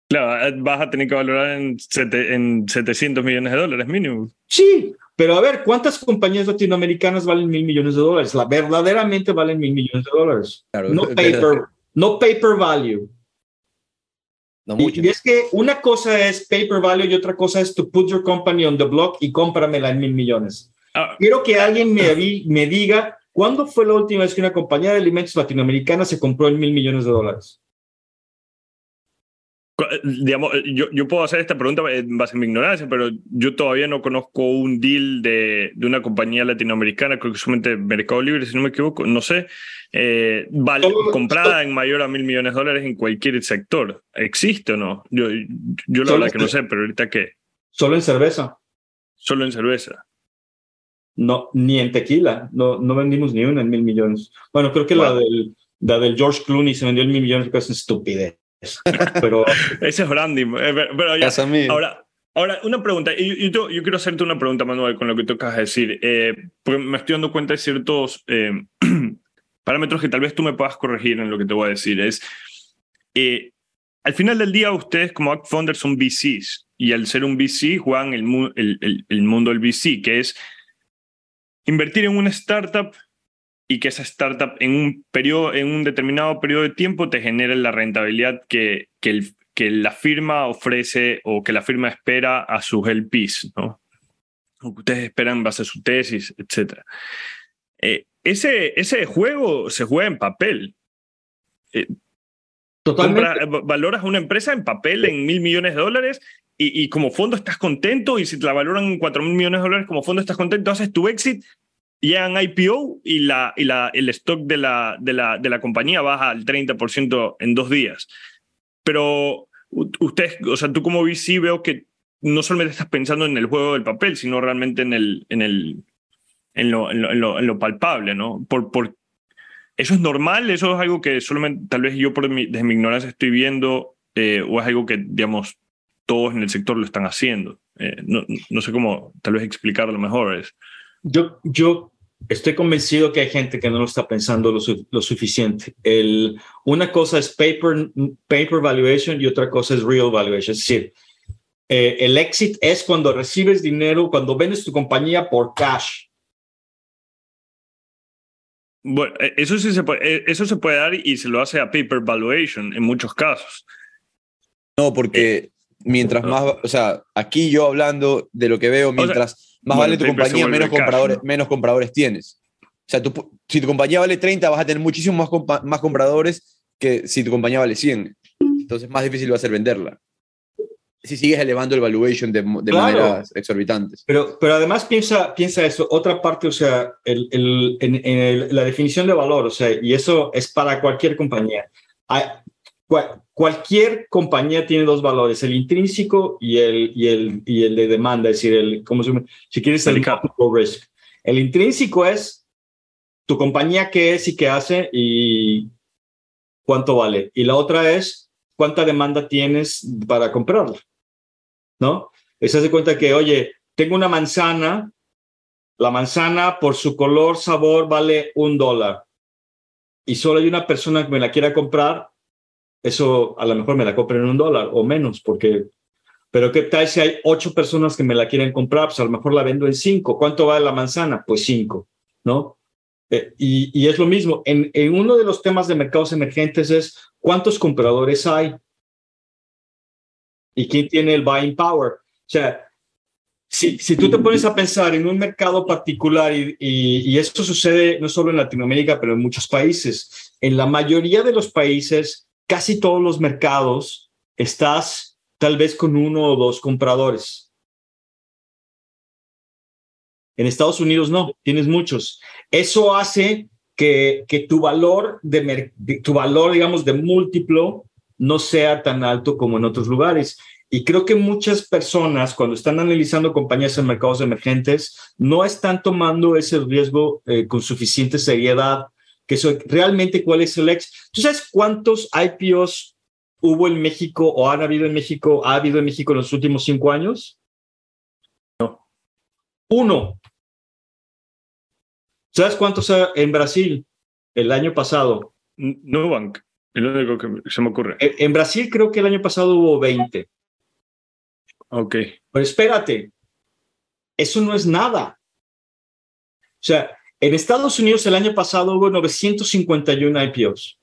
Claro, eh, vas a tener que valorar en, en 700 millones de dólares mínimo. Sí, pero a ver, ¿cuántas compañías latinoamericanas valen mil millones de dólares? La, verdaderamente valen mil millones de dólares. Claro, no, paper, no paper value. No mucho. Y, es que una cosa es paper value y otra cosa es to put your company on the block y cómpramela en mil millones. Ah. Quiero que alguien me, me diga cuándo fue la última vez que una compañía de alimentos latinoamericana se compró en mil millones de dólares. Digamos, yo, yo, puedo hacer esta pregunta en base a mi ignorancia, pero yo todavía no conozco un deal de, de una compañía latinoamericana, creo que solamente Mercado Libre, si no me equivoco, no sé, eh, vale, comprada en mayor a mil millones de dólares en cualquier sector. ¿Existe o no? Yo, yo la verdad que no sé, pero ahorita qué. Solo en cerveza. Solo en cerveza. No, ni en tequila. No, no vendimos ni una en mil millones. Bueno, creo que la, del, la del George Clooney se vendió en mil millones, que es estupidez. Pero... Ese es branding. Eh, pero ya, ahora, ahora, una pregunta. Yo, yo, yo, quiero hacerte una pregunta, Manuel, con lo que tú acabas de decir. Eh, porque me estoy dando cuenta de ciertos eh, parámetros que tal vez tú me puedas corregir en lo que te voy a decir. Es, eh, al final del día, ustedes como Act Founders son VCs. Y al ser un VC, juegan el, el, el, el mundo del VC, que es invertir en una startup y que esa startup en un, periodo, en un determinado periodo de tiempo te genere la rentabilidad que, que, el, que la firma ofrece o que la firma espera a sus LPs, ¿no? O que ustedes esperan en base a su tesis, etc. Eh, ese, ese juego se juega en papel. Eh, Totalmente. valoras una empresa en papel en mil millones de dólares y, y, como fondo estás contento y si te la valoran en cuatro mil millones de dólares como fondo estás contento, haces tu exit llegan IPO y, la, y la, el stock de la, de, la, de la compañía baja al 30% en dos días. Pero usted, o sea, tú como VC veo que no solamente estás pensando en el juego del papel, sino realmente en, el, en, el, en, lo, en, lo, en lo, palpable, ¿no? Por, por, ¿Eso es normal? ¿Eso es algo que solamente tal vez yo por mi, desde mi ignorancia estoy viendo eh, o es algo que, digamos, todos en el sector lo están haciendo? Eh, no, no, sé cómo tal vez explicarlo mejor. Es. Yo, yo estoy convencido que hay gente que no lo está pensando lo, su lo suficiente. El, una cosa es paper, paper valuation y otra cosa es real valuation. Es decir, eh, el exit es cuando recibes dinero, cuando vendes tu compañía por cash. Bueno, e, eso sí se puede, e, eso se puede dar y se lo hace a paper valuation en muchos casos. No, porque, mientras más, o sea, aquí yo hablando de lo que veo, mientras más vale tu compañía, menos compradores, menos compradores tienes. O sea, si tu compañía vale 30, vas a tener muchísimos más, más compradores que si tu compañía vale 100. Entonces, más difícil va a ser venderla. Si sigues elevando el valuation de, de maneras exorbitantes. Pero, pero además piensa, piensa eso, otra parte, o sea, el, el, en, la definición de valor, o sea, y eso es para cualquier compañía. Hay, cualquier compañía tiene dos valores, el intrínseco y el, y el, y el de demanda, es decir, el, ¿cómo se si quieres, el risk. El intrínseco es tu compañía qué es y qué hace y cuánto vale. Y la otra es cuánta demanda tienes para comprarla. ¿No? Se hace cuenta que, oye, tengo una manzana, la manzana por su color, sabor, vale un dólar. Y solo hay una persona que me la quiera comprar, eso a lo mejor me la compren en un dólar o menos, porque, pero ¿qué tal si hay ocho personas que me la quieren comprar? Pues a lo mejor la vendo en cinco. ¿Cuánto vale la manzana? Pues cinco, ¿no? Eh, y, es lo mismo, en, en, uno de los temas de mercados emergentes es cuántos compradores hay y quién tiene el buying power. O sea, si, si tú te pones a pensar en un mercado particular, y, y, esto sucede no solo en Latinoamérica, pero en muchos países, en la mayoría de los países, casi todos los mercados, estás tal vez con uno o dos compradores. En Estados Unidos no, tienes muchos. Eso hace que, tu valor de, tu valor, digamos, de múltiplo no sea tan alto como en otros lugares. Y creo que muchas personas, cuando están analizando compañías en mercados emergentes, no están tomando ese riesgo eh, con suficiente seriedad, que eso, realmente cuál es el ex. ¿Tú sabes cuántos IPOs hubo en México o han habido en México, ha habido en México en los últimos cinco años? No. Uno. ¿Sabes cuántos en Brasil el año pasado? Nubank, el único que se me ocurre. En Brasil creo que el año pasado hubo 20. Ok. Pero espérate, eso no es nada. O sea, en Estados Unidos el año pasado hubo 951 IPOs.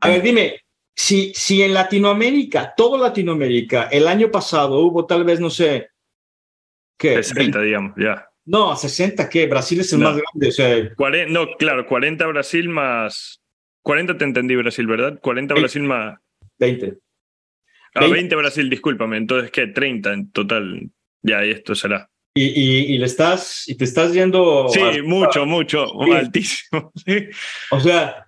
A ver, dime, si, si en Latinoamérica, todo Latinoamérica, el año pasado hubo tal vez, no sé, ¿qué? 60, digamos, ya. No, 60, ¿qué? Brasil es el más grande. O sea, no, claro, 40 Brasil más. 40 te entendí, Brasil, ¿verdad? 40 Brasil más. 20. Ah, 20 Brasil, discúlpame. Entonces, ¿qué? 30 en total. Ya, y esto será. Y, y, le estás, y te estás yendo. Sí, mucho, mucho, altísimo. O sea,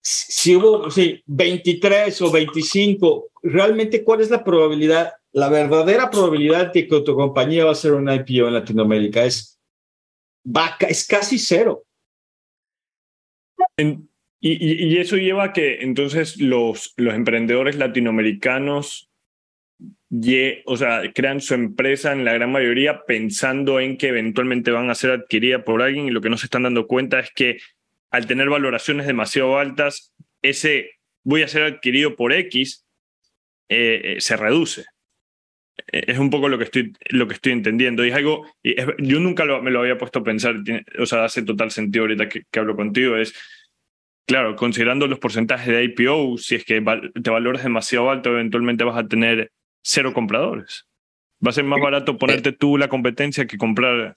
si hubo sí, 23 o 25, realmente, ¿cuál es la probabilidad? la verdadera probabilidad de que tu compañía va a ser un IPO en Latinoamérica es, es casi cero. y, eso lleva a que entonces los, los emprendedores latinoamericanos o sea, crean su empresa en la gran mayoría pensando en que eventualmente van a ser adquirida por alguien y lo que no se están dando cuenta es que al tener valoraciones demasiado altas, ese voy a ser adquirido por X eh, eh, se reduce. Es un poco lo que estoy, lo que estoy entendiendo. Y es algo, yo nunca me lo había puesto a pensar, o sea, hace total sentido ahorita que, hablo contigo, es, claro, considerando los porcentajes de IPO, si es que te valoras demasiado alto, eventualmente vas a tener cero compradores. Va a ser más barato ponerte tú la competencia que comprar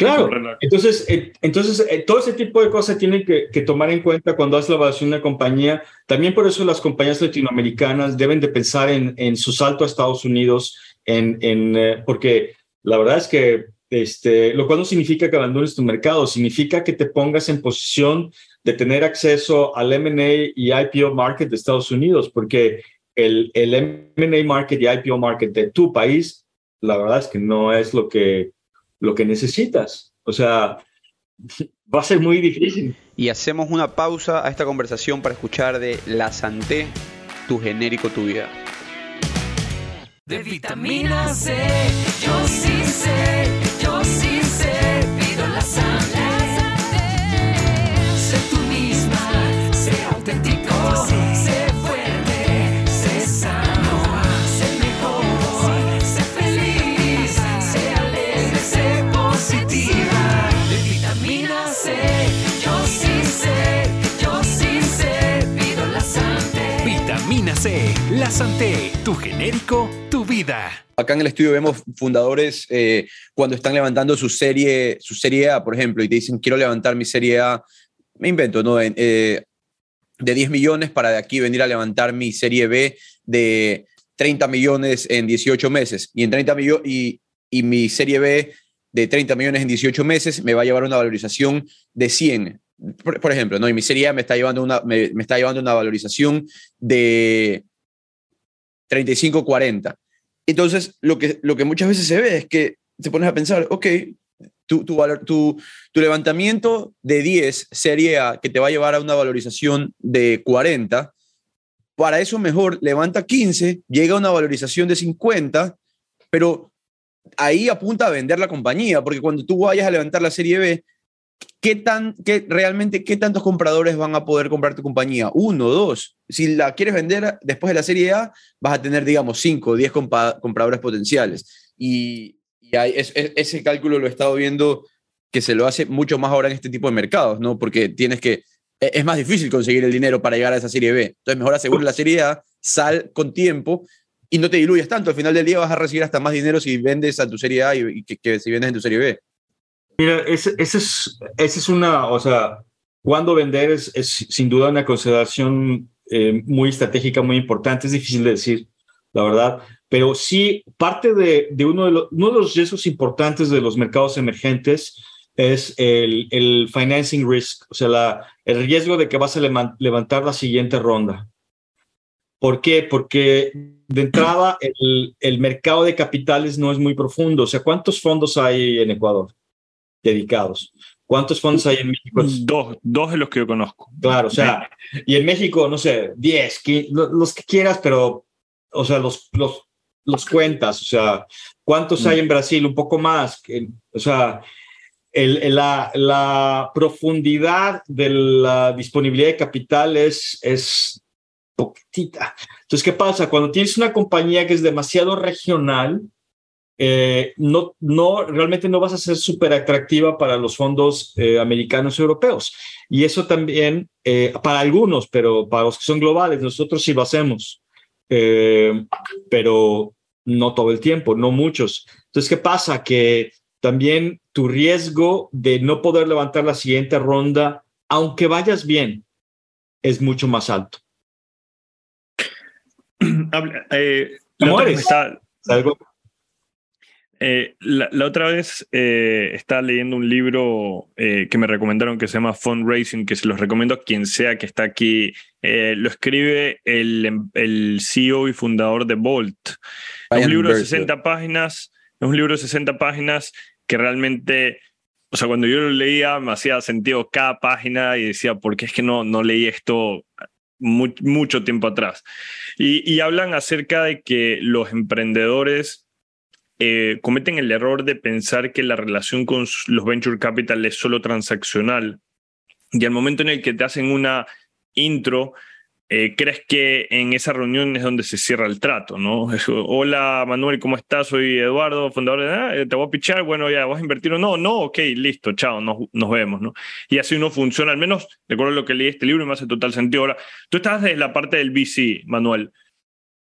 Claro, entonces, eh, entonces eh, todo ese tipo de cosas tienen que, tomar en cuenta cuando haces la evaluación de una compañía. También por eso las compañías latinoamericanas deben de pensar en, en su salto a Estados Unidos, en, en eh, porque la verdad es que este, lo cual no significa que abandones tu mercado, significa que te pongas en posición de tener acceso al M&A y IPO market de Estados Unidos, porque el, el M&A market y IPO market de tu país, la verdad es que no es lo que lo que necesitas. O sea, va a ser muy difícil. Y hacemos una pausa a esta conversación para escuchar de La Santé, tu genérico, tu vida. De vitamina C, yo sí sé, yo sí sé, pido la Santé. Santé, tu genérico, tu vida. Acá en el estudio vemos fundadores eh, cuando están levantando su serie, su serie A, por ejemplo, y te dicen, quiero levantar mi serie A, me invento, ¿no? Eh, de 10 millones para de aquí venir a levantar mi serie B de 30 millones en 18 meses. Y, en 30 millo- y, y mi serie B de 30 millones en 18 meses me va a llevar una valorización de 100. Por, ejemplo, ¿no? Y mi serie A me está llevando una, me, me está llevando una valorización de 35, 40. Entonces, lo que, lo que muchas veces se ve es que te pones a pensar, ok, tu, tu, valor, tu, tu levantamiento de 10 serie A que te va a llevar a una valorización de 40, para eso mejor levanta 15, llega a una valorización de 50, pero ahí apunta a vender la compañía, porque cuando tú vayas a levantar la serie B, ¿qué tan, qué, realmente, qué tantos compradores van a poder comprar tu compañía? Uno, dos. Si la quieres vender después de la serie A, vas a tener, digamos, cinco o diez compradores potenciales. Y, y es- es- ese cálculo lo he estado viendo que se lo hace mucho más ahora en este tipo de mercados, ¿no? Porque tienes que, e- es más difícil conseguir el dinero para llegar a esa serie B. Entonces, mejor asegura la serie A, sal con tiempo y no te diluyas tanto. Al final del día vas a recibir hasta más dinero si vendes a tu serie A y que, que si vendes en tu serie B. Mira, ese es, ese es una, o sea, cuando vender es, es sin duda una consideración eh, muy estratégica, muy importante. Es difícil de decir, la verdad, pero sí parte de, de uno, de los, uno de los riesgos importantes de los mercados emergentes es el, el financing risk, o sea, la, el riesgo de que vas a levantar la siguiente ronda. ¿Por qué? Porque de entrada el, el mercado de capitales no es muy profundo. O sea, ¿cuántos fondos hay en Ecuador? Dedicados. ¿Cuántos fondos hay en México? Dos, dos de los que yo conozco. Claro, o sea, y en México, no sé, 10, qui- lo- los que quieras, pero, o sea, los, los, los cuentas, o sea, ¿cuántos hay en Brasil? Un poco más, o sea, el, el- la, la profundidad de la disponibilidad de capital es, es poquitita. Entonces, ¿qué pasa? Cuando tienes una compañía que es demasiado regional, eh, no, no, realmente no vas a ser súper atractiva para los fondos eh, americanos y europeos. Y eso también, eh, para algunos, pero para los que son globales, nosotros sí lo hacemos, Eh, pero no todo el tiempo, no muchos. Entonces, ¿qué pasa? Que también tu riesgo de no poder levantar la siguiente ronda, aunque vayas bien, es mucho más alto. Habla- eh, ¿Te la, otra mueres? vez está- Algo eh, la, la otra vez eh, estaba leyendo un libro eh, que me recomendaron que se llama Fundraising, que se los recomiendo a quien sea que está aquí. Eh, lo escribe el, em, el CEO y fundador de Bolt. Es un libro de Berger. 60 páginas, es un libro de 60 páginas que realmente, o sea, cuando yo lo leía me hacía sentido cada página y decía, ¿por qué es que no, no leí esto mu- mucho tiempo atrás? Y, y hablan acerca de que los emprendedores eh, cometen el error de pensar que la relación con los venture capital es solo transaccional. Y al momento en el que te hacen una intro, eh, crees que en esa reunión es donde se cierra el trato, ¿no? Es, Hola Manuel, ¿cómo estás? Soy Eduardo, fundador de... Ah, te voy a pichar, bueno, ya, ¿vas a invertir o no? No, ok, listo, chao, nos, nos vemos, ¿no? Y así no funciona, al menos, de acuerdo a lo que leí este libro, y me hace total sentido. Ahora, tú estás desde la parte del VC, Manuel.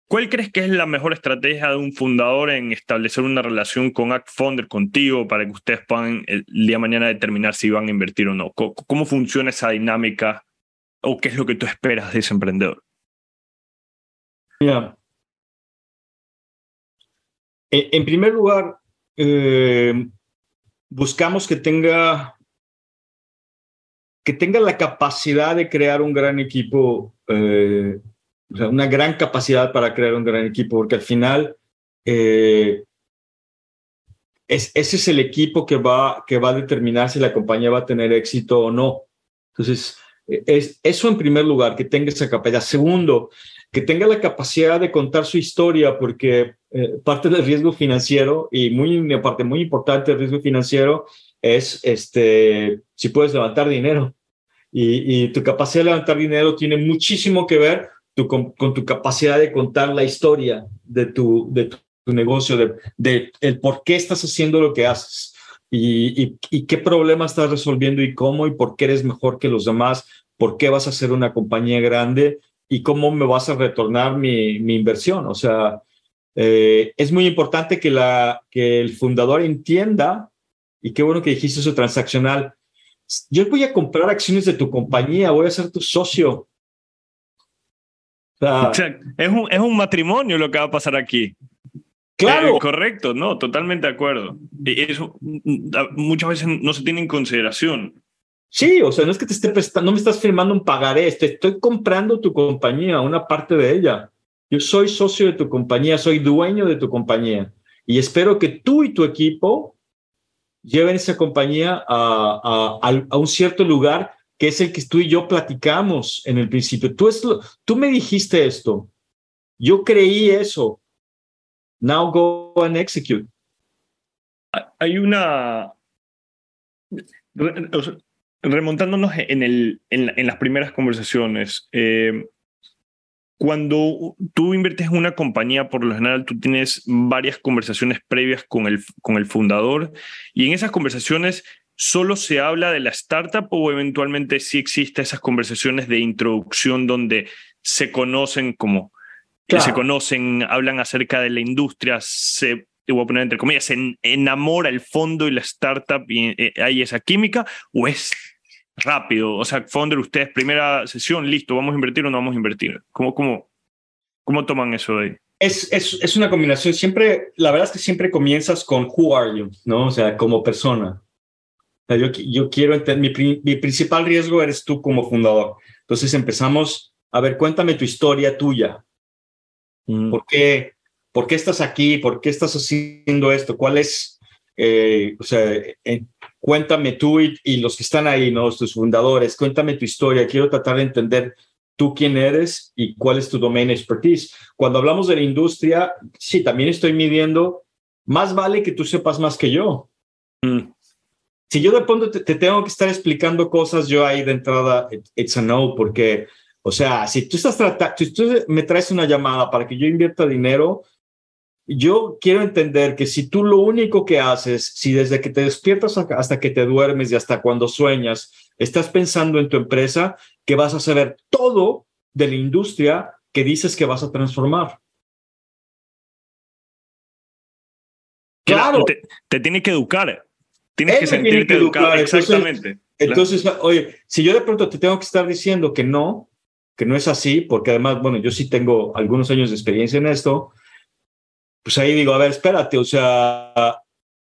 ¿Cuál crees que es la mejor estrategia de un fundador en establecer una relación con ActFounder contigo para que ustedes puedan el día de mañana determinar si van a invertir o no? ¿Cómo, cómo funciona esa dinámica o qué es lo que tú esperas de ese emprendedor? Mira, e- en primer lugar, eh, buscamos que tenga, que tenga la capacidad de crear un gran equipo, eh, o sea, una gran capacidad para crear un gran equipo, porque al final eh, es, ese es el equipo que va, que va a determinar si la compañía va a tener éxito o no. Entonces, eh, es eso en primer lugar, que tenga esa capacidad. Segundo, que tenga la capacidad de contar su historia, porque eh, parte del riesgo financiero y muy, una parte muy importante del riesgo financiero es este, si puedes levantar dinero. Y, y tu capacidad de levantar dinero tiene muchísimo que ver con, tu capacidad de contar la historia de tu, de tu, negocio, de, el por qué estás haciendo lo que haces y, qué problema estás resolviendo y cómo y por qué eres mejor que los demás, por qué vas a ser una compañía grande y cómo me vas a retornar mi, mi inversión. O sea, eh, es muy importante que, la, que el fundador entienda, y qué bueno que dijiste eso transaccional, yo voy a comprar acciones de tu compañía, voy a ser tu socio. O sea, O sea, es un, es un matrimonio lo que va a pasar aquí. claro, Eh, correcto, no, totalmente de acuerdo. Y Eso mm, a- muchas veces no se tiene en consideración. sí, o sea, no es que te esté prestando, no me estás firmando un pagaré, te estoy comprando tu compañía, una parte de ella. Yo soy socio de tu compañía, soy dueño de tu compañía y espero que tú y tu equipo lleven esa compañía a, a- a- a un cierto lugar que es el que tú y yo platicamos en el principio. Tú, me dijiste esto, yo creí eso. Now go and execute. Hay una. remontándonos en, las primeras conversaciones, eh, cuando tú inviertes en una compañía, por lo general tú tienes varias conversaciones previas con el fundador y en esas conversaciones solo se habla de la startup o eventualmente sí existe esas conversaciones de introducción donde se conocen como que se conocen, hablan acerca de la industria, se, voy a poner entre comillas, se en- enamora el fondo y la startup y eh, hay esa química o es rápido? O sea, founder, ustedes, primera sesión, listo, ¿vamos a invertir o no vamos a invertir? ¿Cómo, cómo, cómo toman eso de ahí? Es, es, es una combinación. Siempre, la verdad es que siempre comienzas con who are you, ¿no? O sea, como persona. Yo, qui- yo quiero entender, mi, pri- mi principal riesgo eres tú como fundador. Entonces empezamos, a ver, cuéntame tu historia tuya. ¿Por qué, ¿Por qué estás aquí? ¿Por qué estás haciendo esto? ¿Cuál es, eh, o sea, eh, cuéntame tú y, y los que están ahí, ¿no? Tus fundadores, cuéntame tu historia. Quiero tratar de entender tú quién eres y cuál es tu domain expertise. Cuando hablamos de la industria, sí, también estoy midiendo, más vale que tú sepas más que yo. Mm. Si yo de pronto te, te tengo que estar explicando cosas, yo ahí de entrada, it- it's a no, porque, o sea, si tú estás tratando, si tú me traes una llamada para que yo invierta dinero, yo quiero entender que si tú lo único que haces, si desde que te despiertas hasta que te duermes y hasta cuando sueñas, estás pensando en tu empresa, que vas a saber todo de la industria que dices que vas a transformar. Claro. Te, te tiene que educar. Tienes Él que sentirte que educado. educar, entonces- Exactamente. Entonces, oye, si yo de pronto te tengo que estar diciendo que no, que no es así, porque además, bueno, yo sí tengo algunos años de experiencia en esto, pues ahí digo, a ver, espérate, o sea,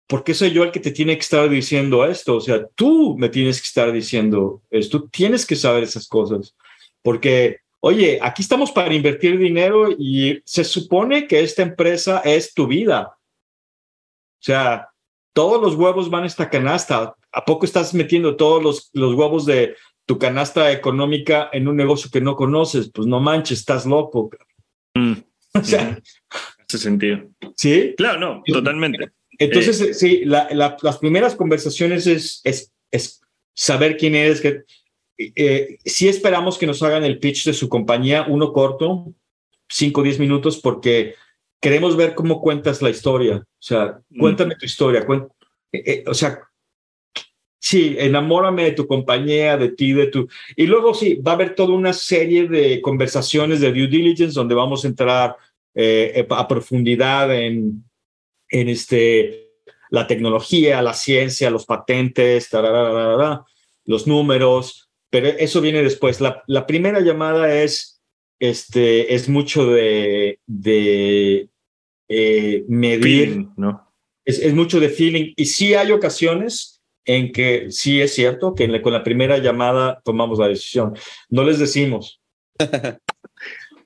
¿por qué soy yo el que te tiene que estar diciendo esto? O sea, tú me tienes que estar diciendo esto, tú tienes que saber esas cosas, porque, oye, aquí estamos para invertir dinero y se supone que esta empresa es tu vida. O sea, todos los huevos van a esta canasta. ¿A poco estás metiendo todos los, los huevos de tu canasta económica en un negocio que no conoces? Pues no manches, estás loco. Mm, O sea, Hace sentido. sí. Claro, no, totalmente. Entonces, eh, sí, la- la- las primeras conversaciones es, es, es saber quién eres. Que, eh, sí esperamos que nos hagan el pitch de su compañía, uno corto, 5 o 10 minutos, porque queremos ver cómo cuentas la historia. O sea, Mm. cuéntame tu historia. cuen- eh, eh, o sea, sí, enamórame de tu compañía, de ti, de tu... Y luego sí, va a haber toda una serie de conversaciones de due diligence donde vamos a entrar eh, a profundidad en, en este, la tecnología, la ciencia, los patentes, los números, pero eso viene después. La, la primera llamada es, este, es mucho de, de eh, medir, Feeling, ¿no? es, es mucho de feeling. Y sí hay ocasiones en que sí es cierto que la- con la primera llamada tomamos la decisión. No les decimos.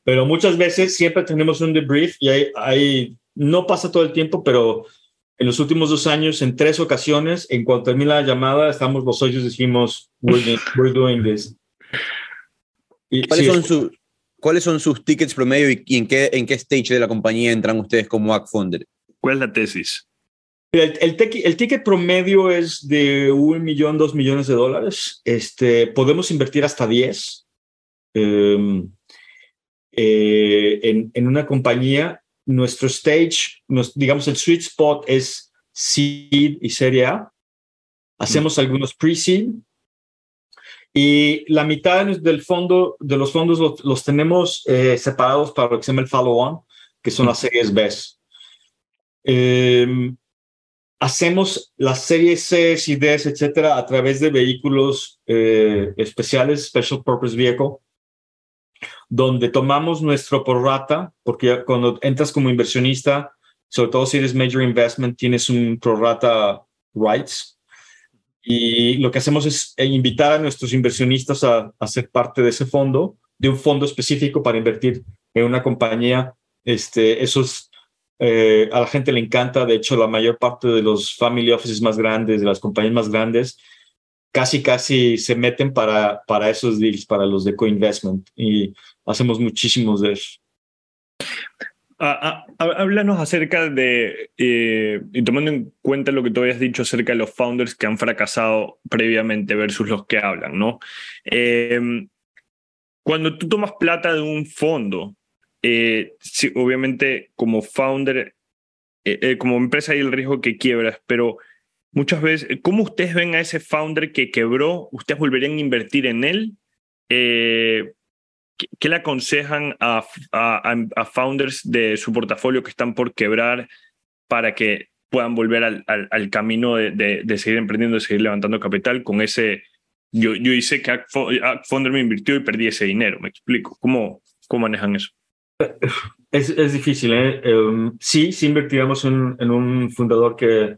pero muchas veces siempre tenemos un debrief y hay, hay, no pasa todo el tiempo, pero en los últimos dos años, en tres ocasiones, en cuanto termina la llamada, estamos los socios y decimos, we're, doing- we're doing this. Y ¿Cuáles, sí, son su- ¿Cuáles son sus tickets promedio y, y en, qué, en qué stage de la compañía entran ustedes como Act Founder? ¿Cuál es la tesis? El, el, el ticket promedio es de un millón, dos millones de dólares. Este, podemos invertir hasta 10 eh, eh, en, en una compañía. Nuestro stage, nos- digamos, el sweet spot es seed y serie A. Hacemos algunos pre-seed Y la mitad del fondo, de los fondos los, los tenemos eh, separados para lo que se llama el follow-on, que son las series B. Eh, hacemos las series C y D, etcétera, a través de vehículos eh, especiales, Special Purpose Vehicle, donde tomamos nuestro prorata, porque cuando entras como inversionista, sobre todo si eres Major Investment, tienes un prorata rights. Y lo que hacemos es invitar a nuestros inversionistas a, a ser parte de ese fondo, de un fondo específico para invertir en una compañía. Este, esos eh, a la gente le encanta. De hecho, la mayor parte de los family offices más grandes, de las compañías más grandes, casi, casi se meten para, para esos deals, para los de co-investment. Y hacemos muchísimos de eso. Ah, ah, háblanos acerca de, eh, y tomando en cuenta lo que tú habías dicho acerca de los founders que han fracasado previamente versus los que hablan, ¿no? Eh, cuando tú tomas plata de un fondo, eh, sí, obviamente como founder, eh, eh, como empresa hay el riesgo que quiebras, pero muchas veces, ¿cómo ustedes ven a ese founder que quebró? ¿Ustedes volverían a invertir en él? Eh, ¿qué, ¿qué, le aconsejan a, a, founders de su portafolio que están por quebrar para que puedan volver al, camino de, seguir emprendiendo, de seguir levantando capital con ese... Yo, yo hice que Founder me invirtió y perdí ese dinero, me explico. ¿Cómo, cómo manejan eso? Es, es difícil, ¿eh? Um, sí, sí invertíamos en, en un fundador que,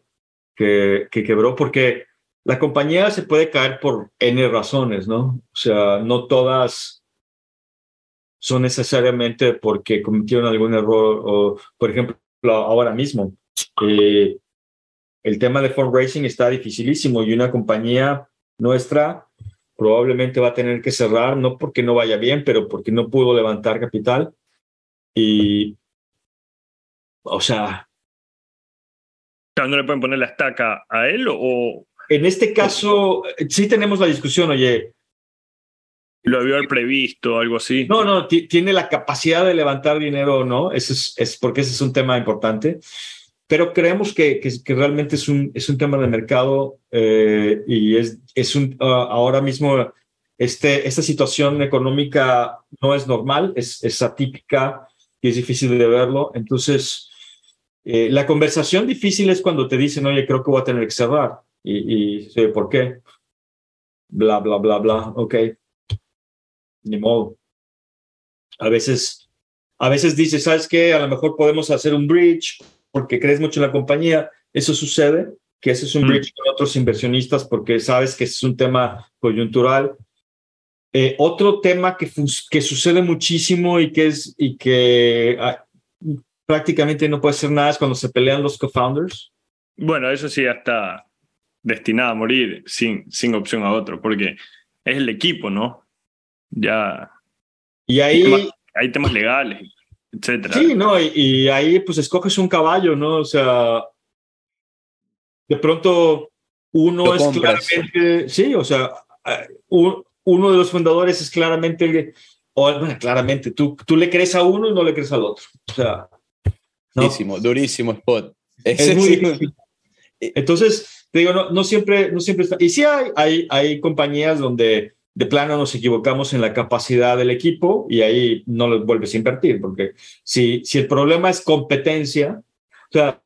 que, que, quebró porque la compañía se puede caer por N razones, ¿no? O sea, no todas son necesariamente porque cometieron algún error o, por ejemplo, ahora mismo, eh, el tema de fundraising está dificilísimo y una compañía nuestra probablemente va a tener que cerrar, no porque no vaya bien, pero porque no pudo levantar capital y, o sea... ¿No le pueden poner la estaca a él o...? En este caso, sí tenemos la discusión, oye... ¿Lo había previsto, algo así? No, no, tiene la capacidad de levantar dinero o no, eso es, porque ese es un tema importante, pero creemos que, que, realmente es un, es un tema de mercado eh, y es, es un, uh, ahora mismo este, esta situación económica no es normal, es, es atípica, y es difícil de verlo. Entonces, eh, la conversación difícil es cuando te dicen, oye, creo que voy a tener que cerrar. Y, y ¿por qué? Bla, bla, bla, bla. Ok. Ni modo. A veces, a veces dices, ¿sabes qué? A lo mejor podemos hacer un bridge porque crees mucho en la compañía. Eso sucede, que ese es un mm. bridge con otros inversionistas porque sabes que es un tema coyuntural eh, otro tema que, que sucede muchísimo y que, es, y que ah, prácticamente no puede ser nada es cuando se pelean los co-founders. Bueno, eso sí ya está destinado a morir sin, sin opción a otro, porque es el equipo, ¿no? Ya. Y ahí. Hay temas, hay temas legales, etcétera. Sí, ¿no? Y, y, ahí pues escoges un caballo, ¿no? O sea. De pronto uno Lo es compras. claramente. Sí, o sea. Un, uno de los fundadores es claramente, o bueno, claramente, tú, tú le crees a uno y no le crees al otro. O sea, ¿no? durísimo, durísimo spot. Es, es muy difícil. Entonces, te digo, no, no, siempre, no siempre está. Y sí hay, hay, hay compañías donde de plano nos equivocamos en la capacidad del equipo y ahí no lo vuelves a invertir, porque si, si el problema es competencia, o sea,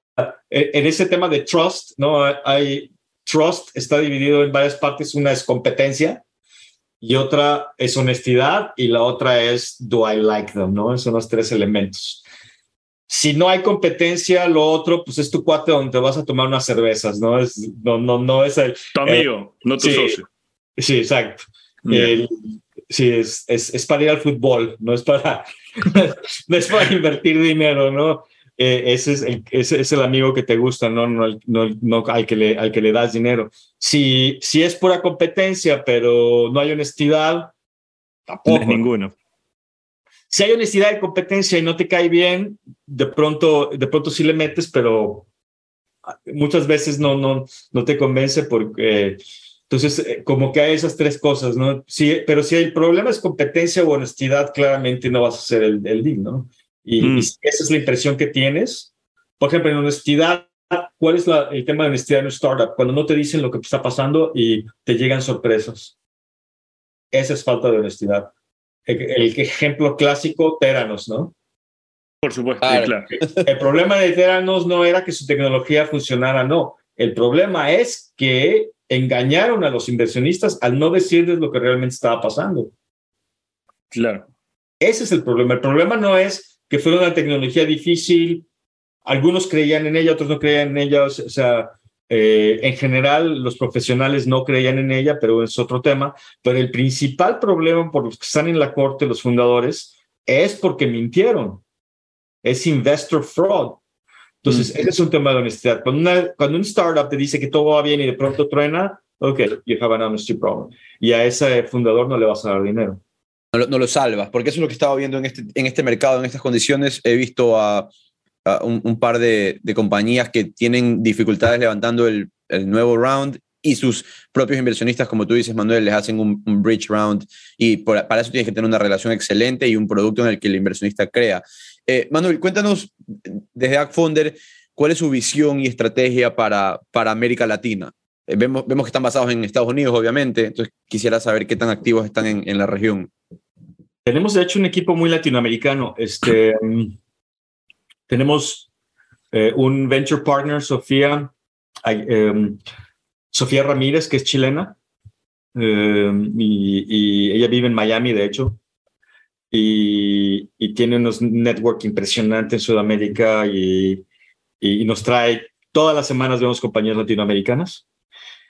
en ese tema de trust, ¿no? Hay, trust está dividido en varias partes, una es competencia, y otra es honestidad y la otra es do I like them, ¿no? Son los tres elementos. Si no hay competencia, lo otro, pues es tu cuate donde te vas a tomar unas cervezas, ¿no? Es, no, no, no es el... Tu amigo, eh, no tu sí, socio. Sí, exacto. Yeah. El, sí, es, es, es, para ir al fútbol, no es para, no es para invertir dinero, ¿no? eh, ese, es el, ese es el amigo que te gusta, no, no, no, no al, que le, al que le das dinero. Si, si es pura competencia, pero no hay honestidad, tampoco. No ninguno. Si hay honestidad y competencia y no te cae bien, de pronto, de pronto sí le metes, pero muchas veces no, no, no te convence porque... Entonces, eh, como que hay esas tres cosas, ¿no? Sí, pero si el problema es competencia o honestidad, claramente no vas a hacer el, el deal, ¿no? Y, mm. y, esa es la impresión que tienes. Por ejemplo, en honestidad, ¿cuál es la, el tema de honestidad en un startup? Cuando no te dicen lo que está pasando y te llegan sorpresas. esa es falta de honestidad. El, el ejemplo clásico, Teranos, ¿no? Por supuesto, Claro. claro. El problema de Teranos no era que su tecnología funcionara, no. El problema es que engañaron a los inversionistas al no decirles lo que realmente estaba pasando. claro. Ese es el problema. El problema no es que fuera una tecnología difícil. Algunos creían en ella, otros no creían en ella. O sea, eh, en general los profesionales no creían en ella, pero es otro tema. Pero el principal problema por los que están en la corte, los fundadores, es porque mintieron. Es investor fraud. Entonces, ese es un tema de honestidad. Cuando, una, cuando un startup te dice que todo va bien y de pronto truena, ok, you have an honesty problem. Y a ese fundador no le vas a dar dinero. no lo, no lo salvas, porque eso es lo que estaba viendo en este, en este mercado, en estas condiciones. He visto a, a un, un par de, de compañías que tienen dificultades levantando el, el nuevo round y sus propios inversionistas, como tú dices, Manuel, les hacen un, un bridge round y por- para eso tienes que tener una relación excelente y un producto en el que el inversionista crea. Eh, Manuel, cuéntanos desde AgFounder, ¿cuál es su visión y estrategia para, para América Latina? Eh, vemos, vemos que están basados en Estados Unidos, obviamente, entonces quisiera saber qué tan activos están en, en la región. Tenemos, de hecho, un equipo muy latinoamericano. Este, tenemos eh, un venture partner, Sofía, ay, em, Sofía Ramírez, que es chilena, em, y, ella vive en Miami, de hecho, y, tiene unos network impresionantes en Sudamérica y, y nos trae, todas las semanas vemos compañías latinoamericanas.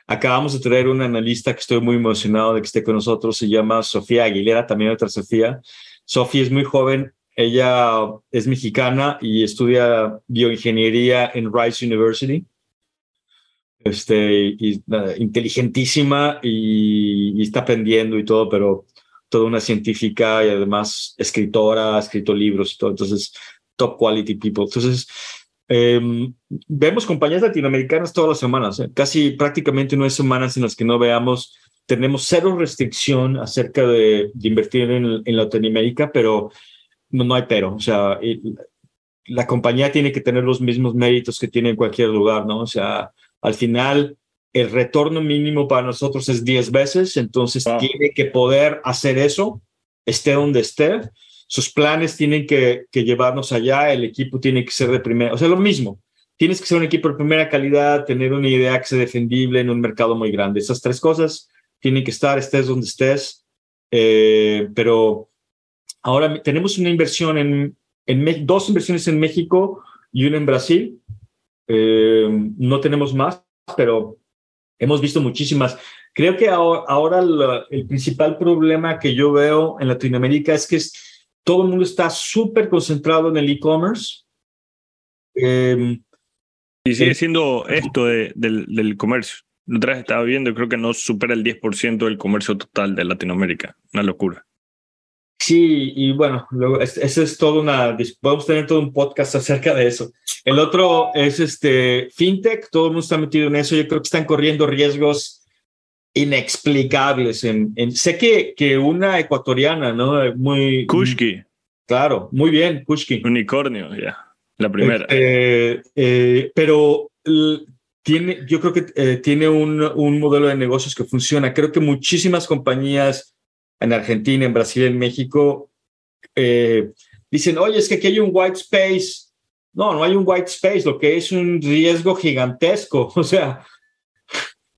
Acabamos de traer una analista que estoy muy emocionado de que esté con nosotros, se llama Sofía Aguilera, también otra Sofía. Sofía es muy joven, ella es mexicana y estudia bioingeniería en Rice University. Este, y, nada, inteligentísima y, y está aprendiendo y todo, pero toda una científica y además escritora, ha escrito libros y todo, entonces top quality people. Entonces, eh, vemos compañías latinoamericanas todas las semanas, ¿eh? casi prácticamente no hay semanas en las que no veamos, tenemos cero restricción acerca de, de invertir en, en, Latinoamérica, pero no, no hay pero, o sea, la compañía tiene que tener los mismos méritos que tiene en cualquier lugar, ¿no? O sea, al final el retorno mínimo para nosotros es 10 veces, entonces wow. tiene que poder hacer eso, esté donde esté, sus planes tienen que, que, llevarnos allá, el equipo tiene que ser de primera, o sea, lo mismo, tienes que ser un equipo de primera calidad, tener una idea que sea defendible en un mercado muy grande. Esas tres cosas tienen que estar, estés donde estés, eh, pero ahora tenemos una inversión en, en, dos inversiones en México y una en Brasil. Eh, no tenemos más, pero hemos visto muchísimas. Creo que ahora, ahora la, el principal problema que yo veo en Latinoamérica es que es, todo el mundo está súper concentrado en el e-commerce. Eh, y sigue siendo esto de, del, del, comercio. La otra vez estaba viendo, creo que no supera el 10% del comercio total de Latinoamérica. Una locura. Sí, y bueno, luego, ese es todo una. Podemos tener todo un podcast acerca de eso. El otro es este fintech, todo el mundo está metido en eso. Yo creo que están corriendo riesgos inexplicables. En, en sé que, que una ecuatoriana, ¿no? Muy. Kushki. Claro, muy bien, Kushki. Unicornio, ya. Yeah. La primera. Eh, eh, pero tiene, yo creo que eh, tiene un, un modelo de negocios que funciona. Creo que muchísimas compañías en Argentina, en Brasil, en México, eh, dicen, oye, es que aquí hay un white space. No, no hay un white space, lo que es un riesgo gigantesco. O sea,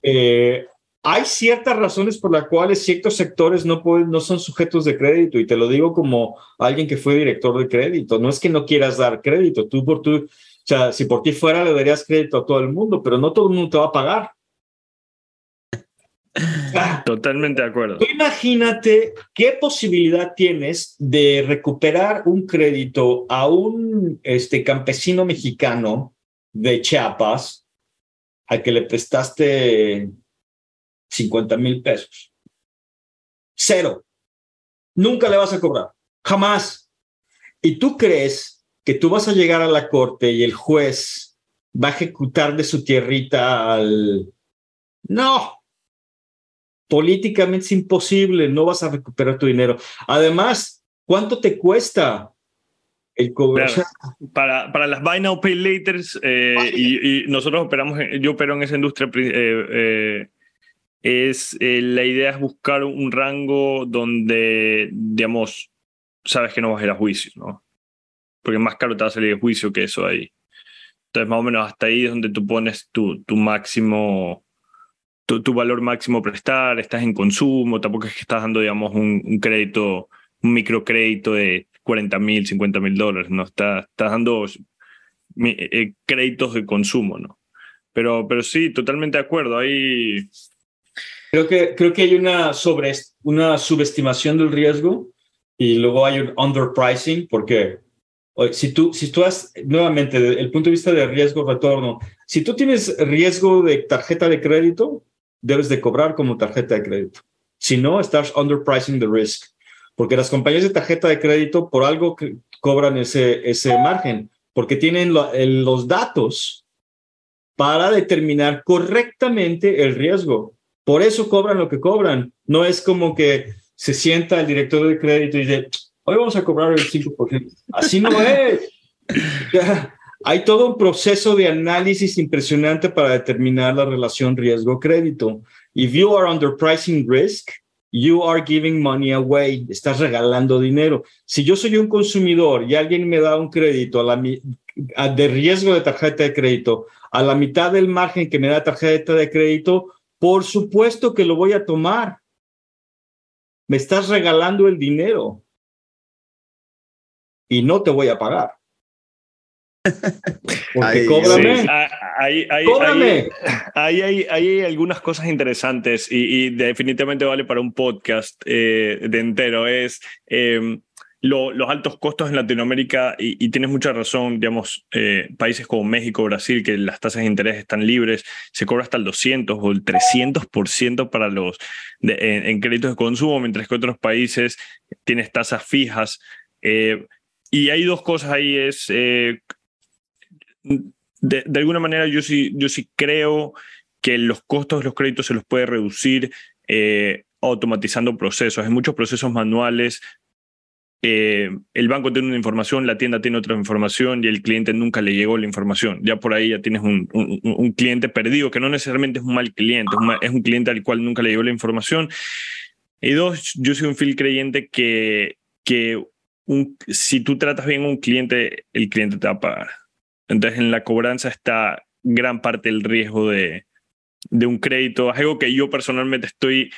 eh, hay ciertas razones por las cuales ciertos sectores no, pueden, no son sujetos de crédito, y te lo digo como alguien que fue director de crédito. No es que no quieras dar crédito, tú por tu, o sea, si por ti fuera le darías crédito a todo el mundo, pero no todo el mundo te va a pagar. Totalmente de acuerdo. Imagínate qué posibilidad tienes de recuperar un crédito a un este, campesino mexicano de Chiapas al que le prestaste 50 mil pesos. Cero. Nunca le vas a cobrar. Jamás. ¿Y tú crees que tú vas a llegar a la corte y el juez va a ejecutar de su tierrita al... No, políticamente es imposible, no vas a recuperar tu dinero. Además, ¿cuánto te cuesta el cobro? Claro. Para, para las Buy Now Pay Laters, eh, y, y, nosotros operamos, yo opero en esa industria eh, eh, es eh, la idea es buscar un rango donde, digamos, sabes que no vas a ir a juicio, ¿no? Porque más caro te va a salir el juicio que eso ahí. Entonces, más o menos hasta ahí es donde tú pones tu, tu máximo, tu, valor máximo prestar, estás en consumo, tampoco es que estás dando, digamos, un, un crédito, un microcrédito de 40 mil, 50 mil dólares, ¿no? Estás, estás dando mi- eh, créditos de consumo, ¿no? Pero, pero sí, totalmente de acuerdo. Ahí Creo que, creo que hay una, sobre, una subestimación del riesgo y luego hay un underpricing porque si tú, si tú has, nuevamente, desde el punto de vista de riesgo-retorno, si tú tienes riesgo de tarjeta de crédito, debes de cobrar como tarjeta de crédito. Si no, estás underpricing the risk. Porque las compañías de tarjeta de crédito por algo que cobran ese, ese margen, porque tienen lo- el- los datos para determinar correctamente el riesgo. Por eso cobran lo que cobran. No es como que se sienta el director de crédito y dice, hoy vamos a cobrar el 5%. Así no es. Hay todo un proceso de análisis impresionante para determinar la relación riesgo-crédito. If you are underpricing risk, you are giving money away. Estás regalando dinero. Si yo soy un consumidor y alguien me da un crédito de riesgo de tarjeta de crédito a la mitad del margen que me da tarjeta de crédito, por supuesto que lo voy a tomar. Me estás regalando el dinero y no te voy a pagar. Ay, cóbrame. Sí, ah, ahí, ahí, Cóbrame. ahí, ahí hay, ahí hay algunas cosas interesantes y, y definitivamente vale para un podcast eh, de entero. Es eh, lo- los altos costos en Latinoamérica y, y tienes mucha razón, digamos, eh, países como México, Brasil, que las tasas de interés están libres, se cobra hasta el 200 o el 300% para los de- en, en créditos de consumo, mientras que otros países tienes tasas fijas. Eh, y hay dos cosas ahí, es eh, de, alguna manera yo sí, yo sí creo que los costos de los créditos se los puede reducir eh, automatizando procesos. En muchos procesos manuales, eh, el banco tiene una información, la tienda tiene otra información y el cliente nunca le llegó la información. Ya por ahí ya tienes un, un- cliente perdido, que no necesariamente es un mal cliente, es un, ma- es un cliente al cual nunca le llegó la información. Y dos, yo soy un fiel creyente que, que un- si tú tratas bien a un cliente, el cliente te va a pagar. Entonces, en la cobranza está gran parte del riesgo de, de un crédito. Es algo que yo personalmente estoy